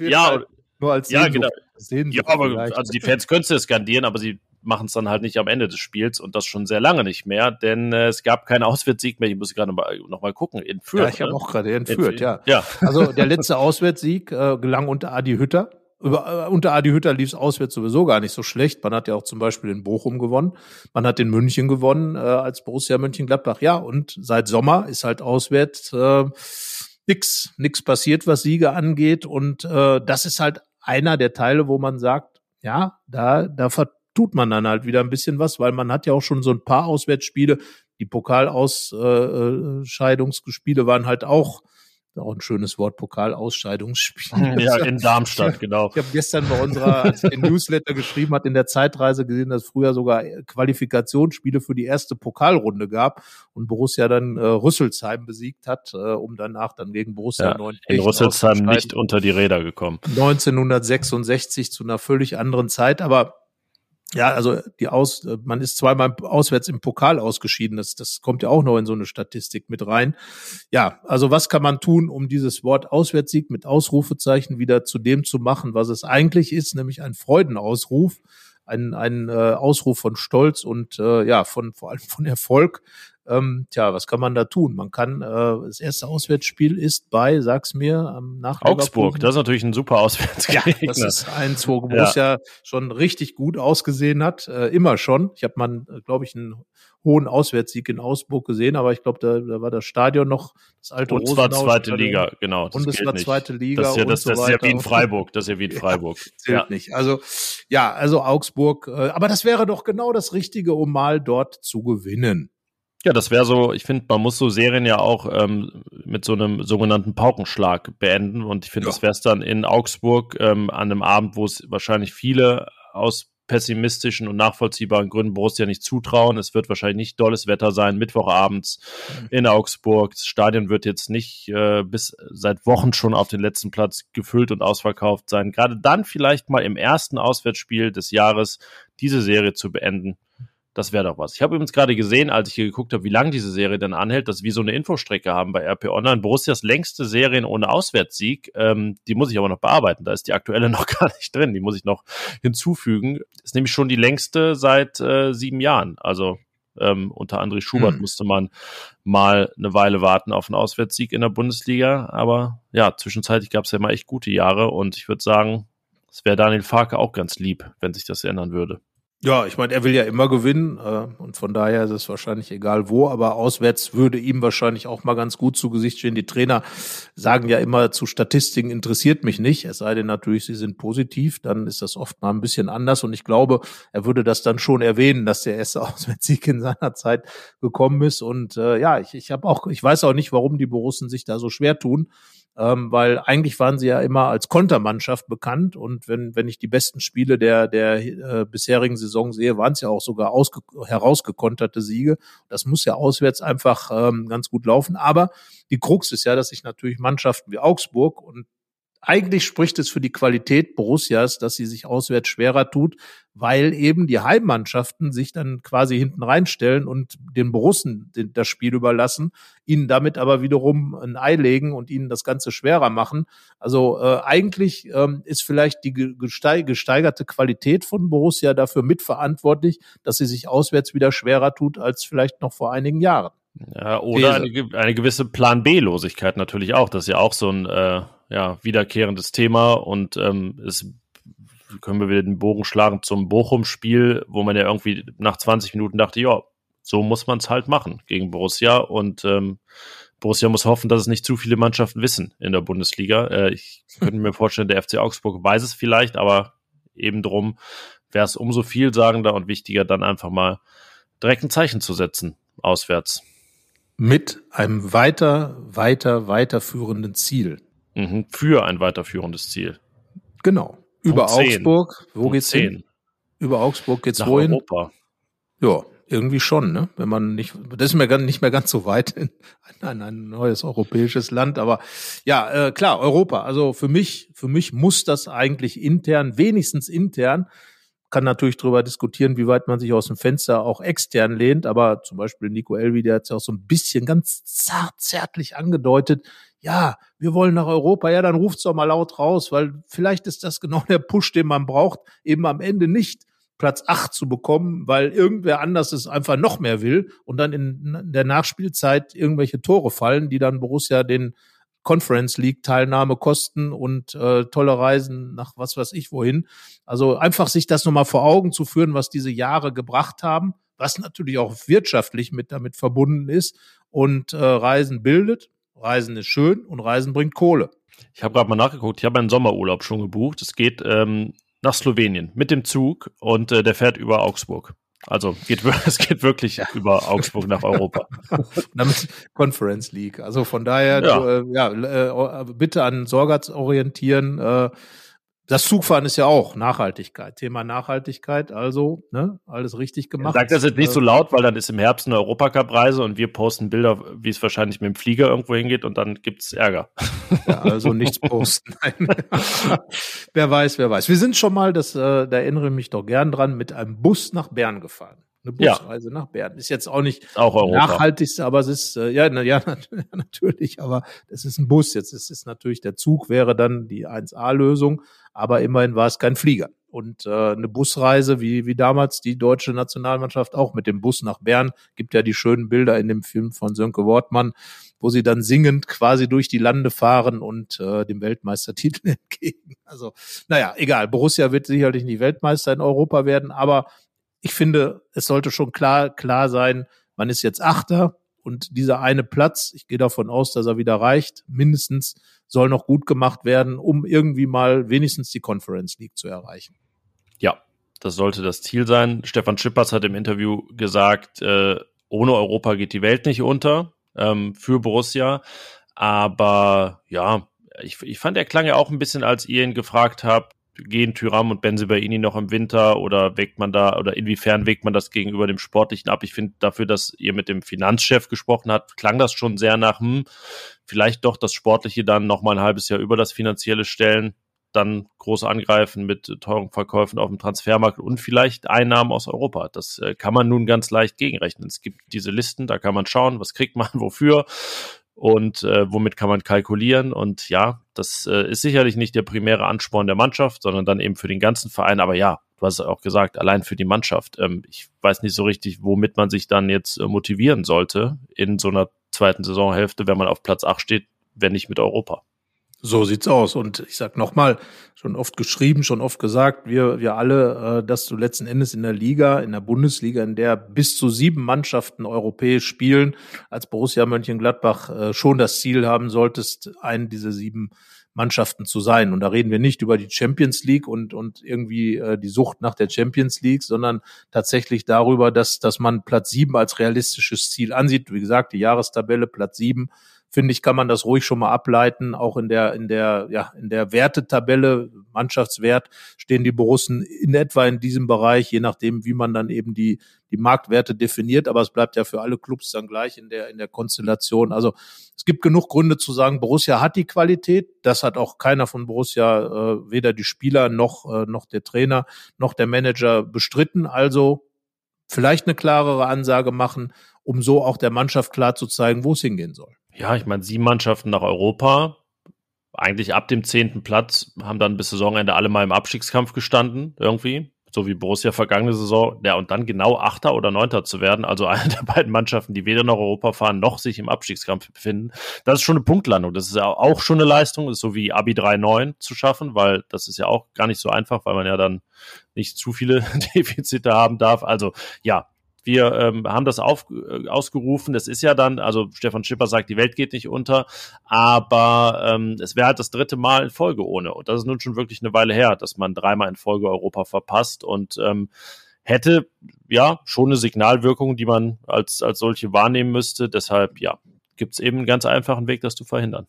S2: Ja, halt nur als Sehnsucht, ja, genau. Sehnsucht ja, aber also die Fans können es skandieren, aber sie machen es dann halt nicht am Ende des Spiels und das schon sehr lange nicht mehr, denn äh, es gab keinen Auswärtssieg mehr. Ich muss gerade noch mal gucken. In Fürth.
S3: Ja, ich habe ne? auch gerade in Fürth, ja. ja. Also der letzte Auswärtssieg äh, gelang unter Adi Hütter. Über, äh, unter Adi Hütter lief es auswärts sowieso gar nicht so schlecht. Man hat ja auch zum Beispiel in Bochum gewonnen. Man hat in München gewonnen äh, als Borussia Mönchengladbach. Ja, und seit Sommer ist halt auswärts äh, nix, nix passiert, was Siege angeht. Und äh, das ist halt einer der Teile, wo man sagt, ja, da, da ver tut man dann halt wieder ein bisschen was, weil man hat ja auch schon so ein paar Auswärtsspiele. Die Pokalausscheidungsspiele waren halt auch auch ein schönes Wort, Pokalausscheidungsspiel.
S2: Ja, in Darmstadt, genau.
S3: Ich habe gestern bei unserer, als ich den Newsletter geschrieben hat, in der Zeitreise gesehen, dass es früher sogar Qualifikationsspiele für die erste Pokalrunde gab und Borussia dann äh, Rüsselsheim besiegt hat, äh, um danach dann gegen Borussia
S2: ja, In Rüsselsheim nicht unter die Räder gekommen.
S3: 1966 zu einer völlig anderen Zeit, aber ja, also die Aus, man ist zweimal auswärts im Pokal ausgeschieden. Das, das kommt ja auch noch in so eine Statistik mit rein. Ja, also was kann man tun, um dieses Wort Auswärtssieg mit Ausrufezeichen wieder zu dem zu machen, was es eigentlich ist, nämlich ein Freudenausruf, ein, ein äh, Ausruf von Stolz und äh, ja, von vor allem von Erfolg. Ähm, tja, was kann man da tun? Man kann, äh, das erste Auswärtsspiel ist bei, sag's mir, am nach
S2: Augsburg. Das ist natürlich ein super Auswärtsspiel.
S3: Ja, das ist eins, wo Borussia ja. schon richtig gut ausgesehen hat, äh, immer schon. Ich habe mal, äh, glaube ich, einen hohen Auswärtssieg in Augsburg gesehen, aber ich glaube, da, da war das Stadion noch das alte
S2: Und zwar zweite Liga, genau.
S3: und es war nicht. zweite Liga.
S2: Das ist ja, das, so das ist ja wie in Freiburg, das ist ja wie in Freiburg. Ja,
S3: zählt ja. nicht. Also, ja, also Augsburg, äh, aber das wäre doch genau das Richtige, um mal dort zu gewinnen.
S2: Ja, das wäre so, ich finde, man muss so Serien ja auch ähm, mit so einem sogenannten Paukenschlag beenden. Und ich finde, ja. das wäre es dann in Augsburg ähm, an einem Abend, wo es wahrscheinlich viele aus pessimistischen und nachvollziehbaren Gründen Borussia nicht zutrauen. Es wird wahrscheinlich nicht dolles Wetter sein, Mittwochabends mhm. in Augsburg. Das Stadion wird jetzt nicht äh, bis seit Wochen schon auf den letzten Platz gefüllt und ausverkauft sein. Gerade dann vielleicht mal im ersten Auswärtsspiel des Jahres diese Serie zu beenden das wäre doch was. Ich habe übrigens gerade gesehen, als ich hier geguckt habe, wie lange diese Serie denn anhält, dass wir so eine Infostrecke haben bei RP Online. Borussias längste Serien ohne Auswärtssieg. Ähm, die muss ich aber noch bearbeiten. Da ist die aktuelle noch gar nicht drin. Die muss ich noch hinzufügen. Ist nämlich schon die längste seit äh, sieben Jahren. Also ähm, unter André Schubert hm. musste man mal eine Weile warten auf einen Auswärtssieg in der Bundesliga. Aber ja, zwischenzeitlich gab es ja mal echt gute Jahre und ich würde sagen, es wäre Daniel Farke auch ganz lieb, wenn sich das ändern würde.
S3: Ja, ich meine, er will ja immer gewinnen äh, und von daher ist es wahrscheinlich egal wo, aber auswärts würde ihm wahrscheinlich auch mal ganz gut zu Gesicht stehen. Die Trainer sagen ja immer zu Statistiken interessiert mich nicht, es sei denn natürlich, sie sind positiv, dann ist das oft mal ein bisschen anders. Und ich glaube, er würde das dann schon erwähnen, dass der erste Auswärtssieg in seiner Zeit gekommen ist. Und äh, ja, ich, ich habe auch, ich weiß auch nicht, warum die Borussen sich da so schwer tun ähm, weil eigentlich waren sie ja immer als Kontermannschaft bekannt und wenn, wenn ich die besten Spiele der, der äh, bisherigen Saison sehe, waren es ja auch sogar ausge herausgekonterte Siege. Das muss ja auswärts einfach ähm, ganz gut laufen. Aber die Krux ist ja, dass sich natürlich Mannschaften wie Augsburg und eigentlich spricht es für die Qualität Borussias, dass sie sich auswärts schwerer tut, weil eben die Heimmannschaften sich dann quasi hinten reinstellen und den Borussen das Spiel überlassen, ihnen damit aber wiederum ein Ei legen und ihnen das Ganze schwerer machen. Also äh, eigentlich ähm, ist vielleicht die gesteigerte Qualität von Borussia dafür mitverantwortlich, dass sie sich auswärts wieder schwerer tut als vielleicht noch vor einigen Jahren.
S2: Ja, oder eine, eine, gewisse Plan B-Losigkeit natürlich auch. Das ist ja auch so ein äh, ja, wiederkehrendes Thema und ähm, es können wir wieder den Bogen schlagen zum Bochum-Spiel, wo man ja irgendwie nach 20 Minuten dachte, ja, so muss man es halt machen gegen Borussia und ähm, Borussia muss hoffen, dass es nicht zu viele Mannschaften wissen in der Bundesliga. Äh, ich könnte mir vorstellen, der FC Augsburg weiß es vielleicht, aber eben drum wäre es umso vielsagender und wichtiger, dann einfach mal direkt ein Zeichen zu setzen, auswärts.
S3: Mit einem weiter, weiter, weiterführenden Ziel.
S2: Mhm, für ein weiterführendes Ziel.
S3: Genau. Über Punkt Augsburg. Wo Punkt geht's 10. hin? Über Augsburg geht's Nach wohin? Europa. Ja, irgendwie schon, ne? Wenn man nicht, das ist mir gar nicht mehr ganz so weit in ein, ein neues europäisches Land, aber ja, äh, klar, Europa. Also für mich, für mich muss das eigentlich intern, wenigstens intern, kann natürlich darüber diskutieren, wie weit man sich aus dem Fenster auch extern lehnt, aber zum Beispiel Nico Elvi, der hat es ja auch so ein bisschen ganz zart, zärtlich angedeutet, ja, wir wollen nach Europa, ja, dann ruft's doch mal laut raus, weil vielleicht ist das genau der Push, den man braucht, eben am Ende nicht Platz acht zu bekommen, weil irgendwer anders es einfach noch mehr will und dann in der Nachspielzeit irgendwelche Tore fallen, die dann Borussia den Conference League Teilnahme kosten und äh, tolle Reisen nach was weiß ich wohin. Also einfach sich das nochmal vor Augen zu führen, was diese Jahre gebracht haben, was natürlich auch wirtschaftlich mit damit verbunden ist und äh, Reisen bildet Reisen ist schön und Reisen bringt Kohle.
S2: Ich habe gerade mal nachgeguckt, ich habe einen Sommerurlaub schon gebucht. Es geht ähm, nach Slowenien mit dem Zug und äh, der fährt über Augsburg. Also geht, es geht wirklich ja. über Augsburg nach Europa.
S3: Damit Conference League. Also von daher, ja, du, äh, ja äh, bitte an Sorgatz orientieren. Äh, das Zugfahren ist ja auch Nachhaltigkeit. Thema Nachhaltigkeit, also ne, alles richtig gemacht.
S2: Sagt das jetzt nicht so laut, weil dann ist im Herbst eine Europacup-Reise und wir posten Bilder, wie es wahrscheinlich mit dem Flieger irgendwo hingeht und dann gibt's Ärger.
S3: Ja, also nichts posten. wer weiß, wer weiß. Wir sind schon mal, das, äh, da erinnere ich mich doch gern dran, mit einem Bus nach Bern gefahren eine Busreise ja. nach Bern. Ist jetzt auch nicht
S2: auch Europa.
S3: nachhaltigste, aber es ist, äh, ja, na, ja, natürlich, aber es ist ein Bus. Jetzt ist es natürlich, der Zug wäre dann die 1A-Lösung, aber immerhin war es kein Flieger. Und äh, eine Busreise, wie, wie damals die deutsche Nationalmannschaft auch mit dem Bus nach Bern, gibt ja die schönen Bilder in dem Film von Sönke Wortmann, wo sie dann singend quasi durch die Lande fahren und äh, dem Weltmeistertitel entgegen. Also, naja, egal. Borussia wird sicherlich nicht Weltmeister in Europa werden, aber ich finde, es sollte schon klar, klar sein, man ist jetzt Achter und dieser eine Platz, ich gehe davon aus, dass er wieder reicht, mindestens soll noch gut gemacht werden, um irgendwie mal wenigstens die Conference League zu erreichen.
S2: Ja, das sollte das Ziel sein. Stefan Schippers hat im Interview gesagt, äh, ohne Europa geht die Welt nicht unter ähm, für Borussia. Aber ja, ich, ich fand, er klang ja auch ein bisschen, als ihr ihn gefragt habt, gehen Tyram und Benzibaini noch im Winter oder wägt man da oder inwiefern wägt man das gegenüber dem Sportlichen ab? Ich finde dafür, dass ihr mit dem Finanzchef gesprochen habt, klang das schon sehr nach, hm, vielleicht doch das Sportliche dann noch mal ein halbes Jahr über das Finanzielle stellen, dann groß angreifen mit teuren Verkäufen auf dem Transfermarkt und vielleicht Einnahmen aus Europa. Das äh, kann man nun ganz leicht gegenrechnen. Es gibt diese Listen, da kann man schauen, was kriegt man wofür und äh, womit kann man kalkulieren. Und ja, das äh, ist sicherlich nicht der primäre Ansporn der Mannschaft, sondern dann eben für den ganzen Verein. Aber ja, du hast auch gesagt, allein für die Mannschaft. Ähm, ich weiß nicht so richtig, womit man sich dann jetzt äh, motivieren sollte in so einer zweiten Saisonhälfte, wenn man auf Platz 8 steht, wenn nicht mit Europa.
S3: So sieht's aus. Und ich sag nochmal, schon oft geschrieben, schon oft gesagt, wir, wir alle, äh, dass du letzten Endes in der Liga, in der Bundesliga, in der bis zu sieben Mannschaften europäisch spielen, als Borussia Mönchengladbach äh, schon das Ziel haben solltest, einen dieser sieben Mannschaften zu sein. Und da reden wir nicht über die Champions League und, und irgendwie äh, die Sucht nach der Champions League, sondern tatsächlich darüber, dass, dass man Platz sieben als realistisches Ziel ansieht. Wie gesagt, die Jahrestabelle Platz sieben finde ich, kann man das ruhig schon mal ableiten. Auch in der, in der, ja, in der Wertetabelle, Mannschaftswert, stehen die Borussen in etwa in diesem Bereich, je nachdem, wie man dann eben die, die Marktwerte definiert. Aber es bleibt ja für alle Clubs dann gleich in der, in der Konstellation. Also, es gibt genug Gründe zu sagen, Borussia hat die Qualität. Das hat auch keiner von Borussia, äh, weder die Spieler noch, äh, noch der Trainer noch der Manager bestritten. Also, vielleicht eine klarere Ansage machen, um so auch der Mannschaft klar zu zeigen, wo es hingehen soll.
S2: Ja, ich meine, sieben Mannschaften nach Europa. Eigentlich ab dem zehnten Platz haben dann bis Saisonende alle mal im Abstiegskampf gestanden, irgendwie. So wie Borussia vergangene Saison. Ja, und dann genau Achter oder Neunter zu werden. Also eine der beiden Mannschaften, die weder nach Europa fahren, noch sich im Abstiegskampf befinden. Das ist schon eine Punktlandung. Das ist ja auch schon eine Leistung, so wie Abi 3-9 zu schaffen, weil das ist ja auch gar nicht so einfach, weil man ja dann nicht zu viele Defizite haben darf. Also ja, wir ähm, haben das auf, äh, ausgerufen. Das ist ja dann, also Stefan Schipper sagt, die Welt geht nicht unter, aber ähm, es wäre halt das dritte Mal in Folge ohne. Und das ist nun schon wirklich eine Weile her, dass man dreimal in Folge Europa verpasst und ähm, hätte ja schon eine Signalwirkung, die man als, als solche wahrnehmen müsste. Deshalb, ja, gibt es eben einen ganz einfachen Weg, das zu verhindern.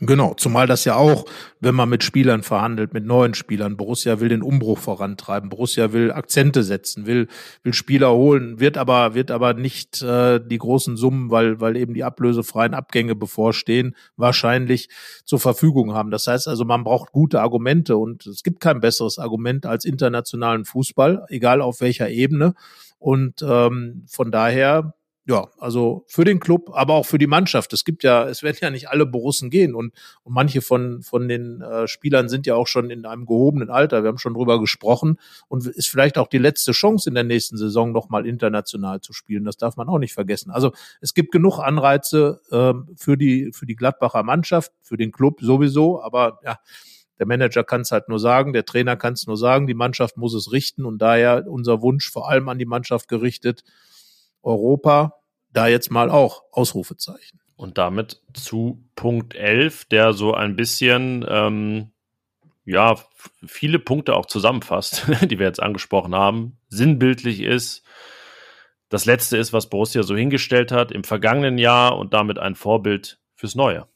S3: Genau, zumal das ja auch, wenn man mit Spielern verhandelt, mit neuen Spielern, Borussia will den Umbruch vorantreiben, Borussia will Akzente setzen, will will Spieler holen, wird aber wird aber nicht äh, die großen Summen, weil weil eben die ablösefreien Abgänge bevorstehen, wahrscheinlich zur Verfügung haben. Das heißt also, man braucht gute Argumente und es gibt kein besseres Argument als internationalen Fußball, egal auf welcher Ebene. Und ähm, von daher ja, also für den Club, aber auch für die Mannschaft. Es gibt ja, es werden ja nicht alle Borussen gehen und, und manche von, von den äh, Spielern sind ja auch schon in einem gehobenen Alter. Wir haben schon drüber gesprochen und ist vielleicht auch die letzte Chance in der nächsten Saison nochmal international zu spielen. Das darf man auch nicht vergessen. Also es gibt genug Anreize äh, für die, für die Gladbacher Mannschaft, für den Club sowieso, aber ja, der Manager kann es halt nur sagen, der Trainer kann es nur sagen, die Mannschaft muss es richten und daher unser Wunsch vor allem an die Mannschaft gerichtet, Europa, da jetzt mal auch Ausrufezeichen.
S2: Und damit zu Punkt 11, der so ein bisschen, ähm, ja, viele Punkte auch zusammenfasst, die wir jetzt angesprochen haben, sinnbildlich ist. Das letzte ist, was Borussia so hingestellt hat im vergangenen Jahr und damit ein Vorbild fürs Neue.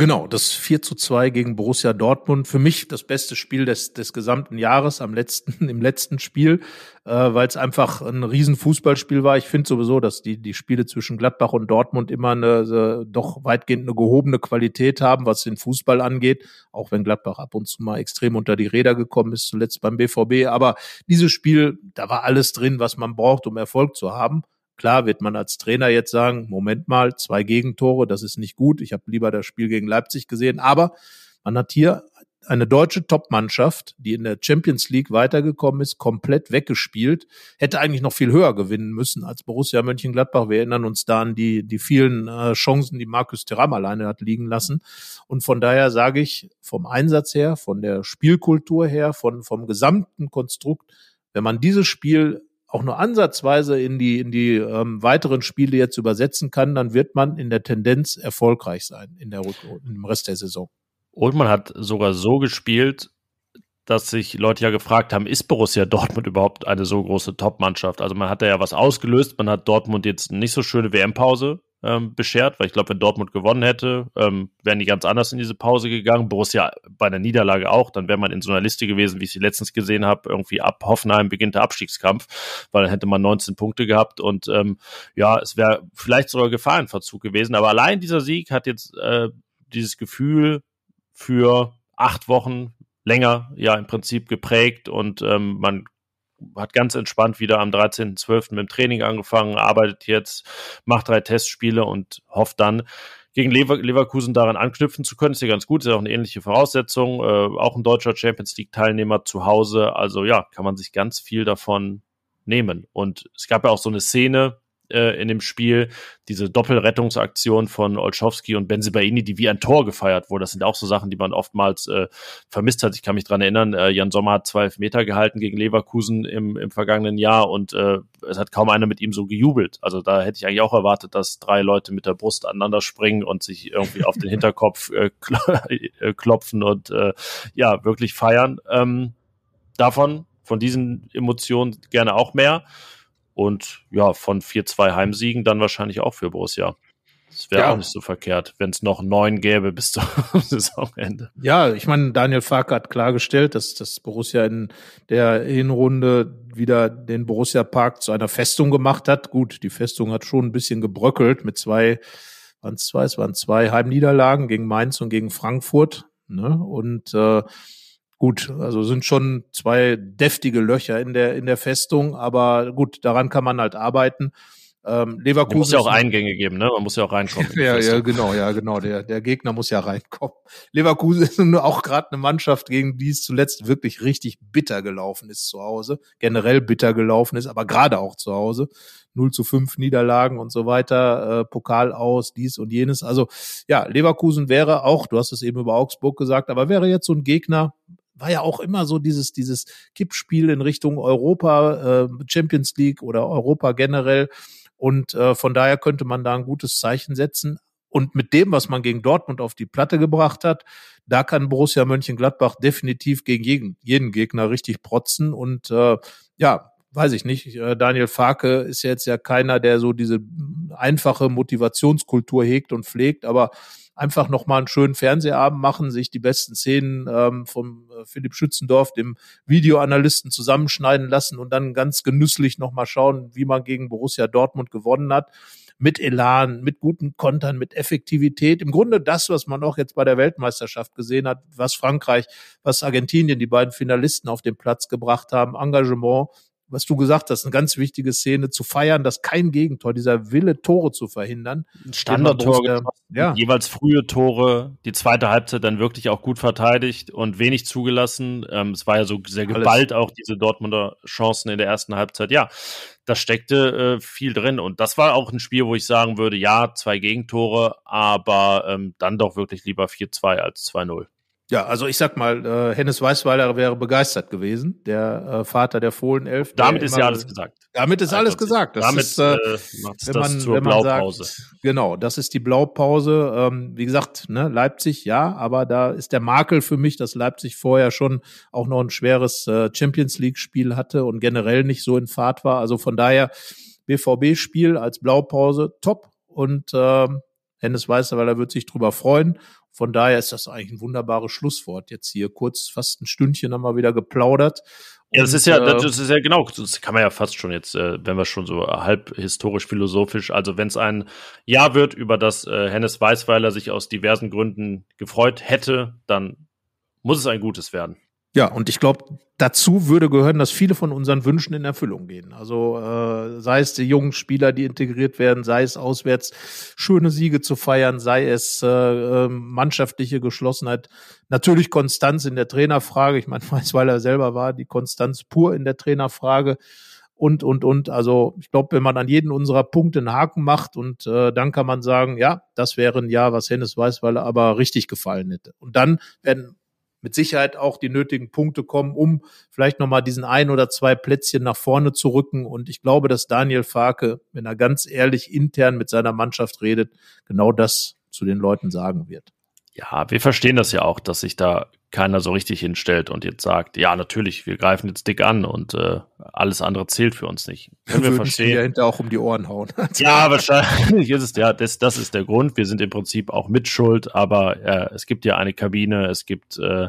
S3: Genau, das 4 zu 2 gegen Borussia Dortmund. Für mich das beste Spiel des, des gesamten Jahres am letzten, im letzten Spiel, äh, weil es einfach ein riesen Fußballspiel war. Ich finde sowieso, dass die, die Spiele zwischen Gladbach und Dortmund immer eine, eine doch weitgehend eine gehobene Qualität haben, was den Fußball angeht. Auch wenn Gladbach ab und zu mal extrem unter die Räder gekommen ist, zuletzt beim BVB. Aber dieses Spiel, da war alles drin, was man braucht, um Erfolg zu haben. Klar wird man als Trainer jetzt sagen, Moment mal, zwei Gegentore, das ist nicht gut. Ich habe lieber das Spiel gegen Leipzig gesehen. Aber man hat hier eine deutsche Top-Mannschaft, die in der Champions League weitergekommen ist, komplett weggespielt, hätte eigentlich noch viel höher gewinnen müssen als Borussia Mönchengladbach. Wir erinnern uns da an die, die vielen äh, Chancen, die Markus Thuram alleine hat liegen lassen. Und von daher sage ich, vom Einsatz her, von der Spielkultur her, von, vom gesamten Konstrukt, wenn man dieses Spiel auch nur ansatzweise in die, in die ähm, weiteren Spiele jetzt übersetzen kann, dann wird man in der Tendenz erfolgreich sein in der im Rest der Saison.
S2: Und man hat sogar so gespielt, dass sich Leute ja gefragt haben, ist Borussia Dortmund überhaupt eine so große Top-Mannschaft? Also man hat da ja was ausgelöst, man hat Dortmund jetzt nicht so schöne WM-Pause ähm, beschert, weil ich glaube, wenn Dortmund gewonnen hätte, ähm, wären die ganz anders in diese Pause gegangen. Borussia bei der Niederlage auch, dann wäre man in so einer Liste gewesen, wie ich sie letztens gesehen habe, irgendwie ab Hoffenheim beginnt der Abstiegskampf, weil dann hätte man 19 Punkte gehabt und ähm, ja, es wäre vielleicht sogar Gefahrenverzug gewesen. Aber allein dieser Sieg hat jetzt äh, dieses Gefühl für acht Wochen länger ja im Prinzip geprägt und ähm, man hat ganz entspannt wieder am 13.12. mit dem Training angefangen, arbeitet jetzt, macht drei Testspiele und hofft dann, gegen Lever Leverkusen daran anknüpfen zu können. Ist ja ganz gut, ist ja auch eine ähnliche Voraussetzung. Äh, auch ein deutscher Champions League-Teilnehmer zu Hause. Also ja, kann man sich ganz viel davon nehmen. Und es gab ja auch so eine Szene äh, in dem Spiel. Diese Doppelrettungsaktion von Olschowski und Benzibaini, die wie ein Tor gefeiert wurde. Das sind auch so Sachen, die man oftmals äh, vermisst hat. Ich kann mich dran erinnern, äh, Jan Sommer hat zwölf Meter gehalten gegen Leverkusen im, im vergangenen Jahr und äh, es hat kaum einer mit ihm so gejubelt. Also da hätte ich eigentlich auch erwartet, dass drei Leute mit der Brust aneinander springen und sich irgendwie auf den Hinterkopf äh, äh, klopfen und äh, ja, wirklich feiern. Ähm, davon, von diesen Emotionen gerne auch mehr. Und ja, von 4-2 Heimsiegen dann wahrscheinlich auch für Borussia. Das wäre ja. auch nicht so verkehrt, wenn es noch neun gäbe bis zum Saisonende.
S3: Ja, ich meine, Daniel Farke hat klargestellt, dass das Borussia in der Hinrunde wieder den Borussia Park zu einer Festung gemacht hat. Gut, die Festung hat schon ein bisschen gebröckelt mit zwei, waren es zwei, es waren zwei Heimniederlagen gegen Mainz und gegen Frankfurt. Ne? Und äh, Gut, also sind schon zwei deftige Löcher in der in der Festung, aber gut, daran kann man halt arbeiten.
S2: Ähm, Leverkusen muss ja auch Eingänge geben, ne? Man muss ja auch reinkommen.
S3: ja, ja, genau, ja, genau. Der der Gegner muss ja reinkommen. Leverkusen ist nur auch gerade eine Mannschaft, gegen die es zuletzt wirklich richtig bitter gelaufen ist zu Hause, generell bitter gelaufen ist, aber gerade auch zu Hause. 0 zu 5 Niederlagen und so weiter, äh, Pokal aus, dies und jenes. Also ja, Leverkusen wäre auch, du hast es eben über Augsburg gesagt, aber wäre jetzt so ein Gegner, war ja auch immer so dieses, dieses Kippspiel in Richtung Europa, äh, Champions League oder Europa generell. Und äh, von daher könnte man da ein gutes Zeichen setzen. Und mit dem, was man gegen Dortmund auf die Platte gebracht hat, da kann Borussia Mönchengladbach definitiv gegen jeden, jeden Gegner richtig protzen. Und äh, ja, weiß ich nicht. Äh, Daniel Farke ist jetzt ja keiner, der so diese einfache Motivationskultur hegt und pflegt, aber einfach nochmal einen schönen Fernsehabend machen, sich die besten Szenen ähm, vom äh, Philipp Schützendorf, dem Videoanalysten, zusammenschneiden lassen und dann ganz genüsslich nochmal schauen, wie man gegen Borussia Dortmund gewonnen hat. Mit Elan, mit guten Kontern, mit Effektivität. Im Grunde das, was man auch jetzt bei der Weltmeisterschaft gesehen hat, was Frankreich, was Argentinien, die beiden Finalisten auf den Platz gebracht haben. Engagement, was du gesagt hast, eine ganz wichtige Szene zu feiern, dass kein Gegentor, dieser Wille, Tore zu verhindern.
S2: Standardtor, ja. jeweils frühe Tore, die zweite Halbzeit dann wirklich auch gut verteidigt und wenig zugelassen. Ähm, es war ja so sehr geballt Alles. auch diese Dortmunder Chancen in der ersten Halbzeit. Ja, da steckte äh, viel drin und das war auch ein Spiel, wo ich sagen würde, ja, zwei Gegentore, aber ähm, dann doch wirklich lieber 4-2 als 2-0.
S3: Ja, also ich sag mal, äh, Hennes Weißweiler wäre begeistert gewesen, der äh, Vater der Fohlenelf.
S2: Damit ist ja alles gesagt.
S3: Damit ist alles gesagt.
S2: Das damit ist, äh, äh wenn man, zur wenn man Blaupause. Sagt,
S3: genau, das ist die Blaupause. Ähm, wie gesagt, ne, Leipzig, ja, aber da ist der Makel für mich, dass Leipzig vorher schon auch noch ein schweres äh, Champions League-Spiel hatte und generell nicht so in Fahrt war. Also von daher BVB-Spiel als Blaupause top und äh, Hennes Weißweiler wird sich drüber freuen. Von daher ist das eigentlich ein wunderbares Schlusswort. Jetzt hier kurz fast ein Stündchen haben wir wieder geplaudert.
S2: Ja, das ist ja, äh, das ist ja genau, das kann man ja fast schon jetzt, äh, wenn wir schon so halb historisch philosophisch, also wenn es ein Jahr wird, über das äh, Hennes Weißweiler sich aus diversen Gründen gefreut hätte, dann muss es ein gutes werden.
S3: Ja, und ich glaube, dazu würde gehören, dass viele von unseren Wünschen in Erfüllung gehen. Also äh, sei es die jungen Spieler, die integriert werden, sei es auswärts schöne Siege zu feiern, sei es äh, ähm, mannschaftliche Geschlossenheit, natürlich Konstanz in der Trainerfrage. Ich meine, weil er selber war, die Konstanz pur in der Trainerfrage und und und. Also ich glaube, wenn man an jeden unserer Punkte einen Haken macht und äh, dann kann man sagen, ja, das wäre ein Jahr, was Hennes Weißweiler aber richtig gefallen hätte. Und dann werden mit Sicherheit auch die nötigen Punkte kommen, um vielleicht nochmal diesen ein oder zwei Plätzchen nach vorne zu rücken. Und ich glaube, dass Daniel Farke, wenn er ganz ehrlich intern mit seiner Mannschaft redet, genau das zu den Leuten sagen wird.
S2: Ja, wir verstehen das ja auch, dass sich da keiner so richtig hinstellt und jetzt sagt, ja, natürlich, wir greifen jetzt dick an und äh, alles andere zählt für uns nicht.
S3: Können wir verstehen. Ja hinter auch um die Ohren hauen.
S2: ja, wahrscheinlich ist es ja, das, das ist der Grund. Wir sind im Prinzip auch mitschuld, aber äh, es gibt ja eine Kabine, es gibt äh,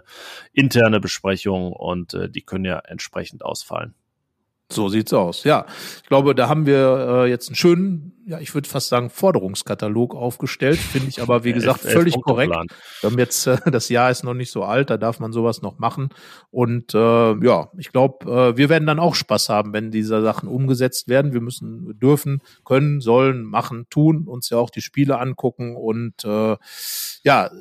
S2: interne Besprechungen und äh, die können ja entsprechend ausfallen.
S3: So sieht's aus. Ja, ich glaube, da haben wir äh, jetzt einen schönen, ja, ich würde fast sagen Forderungskatalog aufgestellt. Finde ich aber wie gesagt völlig korrekt. Wir haben jetzt äh, das Jahr ist noch nicht so alt, da darf man sowas noch machen. Und äh, ja, ich glaube, äh, wir werden dann auch Spaß haben, wenn diese Sachen umgesetzt werden. Wir müssen, dürfen, können, sollen, machen, tun, uns ja auch die Spiele angucken und äh, ja,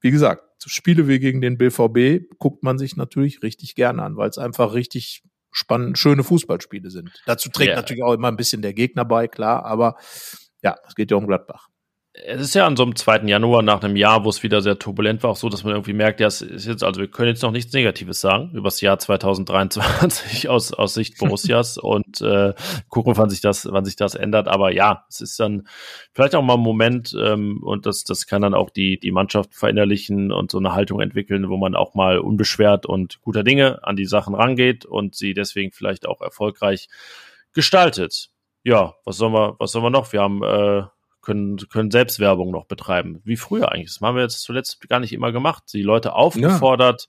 S3: wie gesagt, Spiele wie gegen den BVB guckt man sich natürlich richtig gerne an, weil es einfach richtig spannend, schöne Fußballspiele sind. Dazu trägt
S2: Ja.
S3: natürlich auch immer ein bisschen der Gegner bei, klar, aber ja, es geht ja um Gladbach.
S2: Es ist ja an so einem 2. Januar nach einem Jahr, wo es wieder sehr turbulent war, auch so, dass man irgendwie merkt, ja, es ist jetzt, also wir können jetzt noch nichts Negatives sagen über das Jahr 2023 aus, aus Sicht Borussias und äh, gucken, wann sich das, wann sich das ändert. Aber ja, es ist dann vielleicht auch mal ein Moment, ähm, und das, das kann dann auch die, die Mannschaft verinnerlichen und so eine Haltung entwickeln, wo man auch mal unbeschwert und guter Dinge an die Sachen rangeht und sie deswegen vielleicht auch erfolgreich gestaltet. Ja, was sollen wir, was sollen wir noch? Wir haben äh, können, können Selbstwerbung noch betreiben. Wie früher eigentlich. Das haben wir jetzt zuletzt gar nicht immer gemacht. Die Leute aufgefordert,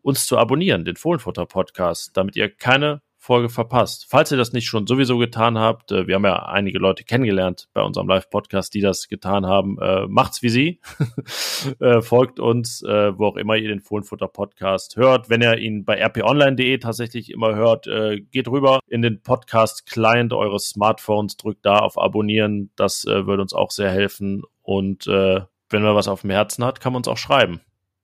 S2: uns zu abonnieren, den Fohlenfutter Podcast, damit ihr keine Folge verpasst. Falls ihr das nicht schon sowieso getan habt, äh, wir haben ja einige Leute kennengelernt bei unserem Live-Podcast, die das getan haben, äh, macht's wie sie. äh, folgt uns, wo auch immer ihr den Fohlenfutter Podcast hört. Wenn ihr ihn bei rponline.de tatsächlich immer hört, geht rüber in den Podcast-Client eures Smartphones, drückt da auf Abonnieren. Das würde uns auch sehr helfen. Und wenn man was auf dem Herzen hat, kann man uns auch schreiben.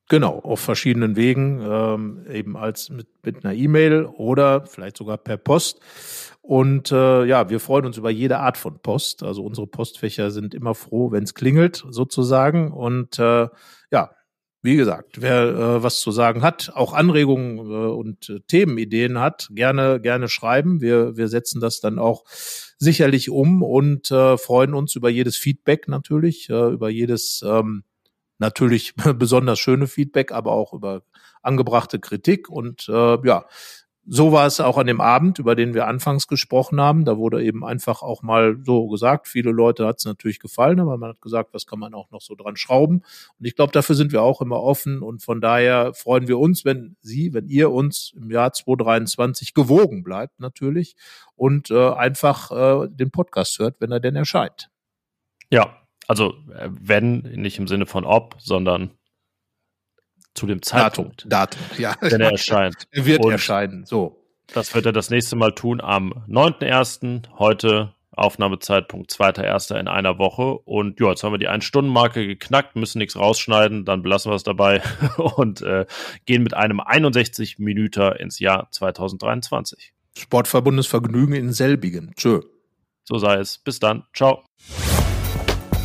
S3: Genau, auf verschiedenen Wegen, ähm, eben als mit, mit einer E-Mail oder vielleicht sogar per Post. Und äh, ja, wir freuen uns über jede Art von Post. Also unsere Postfächer sind immer froh, wenn es klingelt, sozusagen. Und äh, ja, wie gesagt, wer äh, was zu sagen hat, auch Anregungen äh, und äh, Themenideen hat, gerne, gerne schreiben. Wir, wir setzen das dann auch sicherlich um und äh, freuen uns über jedes Feedback natürlich, äh, über jedes ähm, natürlich besonders schöne Feedback, aber auch über angebrachte Kritik. Und äh, ja, so war es auch an dem Abend, über den wir anfangs gesprochen haben. Da wurde eben einfach auch mal so gesagt, viele Leute hat es natürlich gefallen, aber man hat gesagt, was kann man auch noch so dran schrauben. Und ich glaube, dafür sind wir auch immer offen. Und von daher freuen wir uns, wenn Sie, wenn ihr uns im Jahr 2023 gewogen bleibt, natürlich, und äh, einfach äh, den Podcast hört, wenn er denn erscheint.
S2: Ja, also äh, wenn, nicht im Sinne von ob, sondern zu dem Zeitpunkt,
S3: Datum, Datum, ja.
S2: wenn er erscheint.
S3: Er wird
S2: Und
S3: erscheinen, so.
S2: Das wird er das nächste Mal tun am 9.1. Heute Aufnahmezeitpunkt 2.1. in einer Woche. Und ja, jetzt haben wir die Ein-Stunden-Marke geknackt, müssen nichts rausschneiden, dann belassen wir es dabei und äh, gehen mit einem 61 Minüter ins Jahr 2023.
S3: Sportverbundesvergnügen in selbigen. Tschö.
S2: So sei es. Bis dann. Ciao.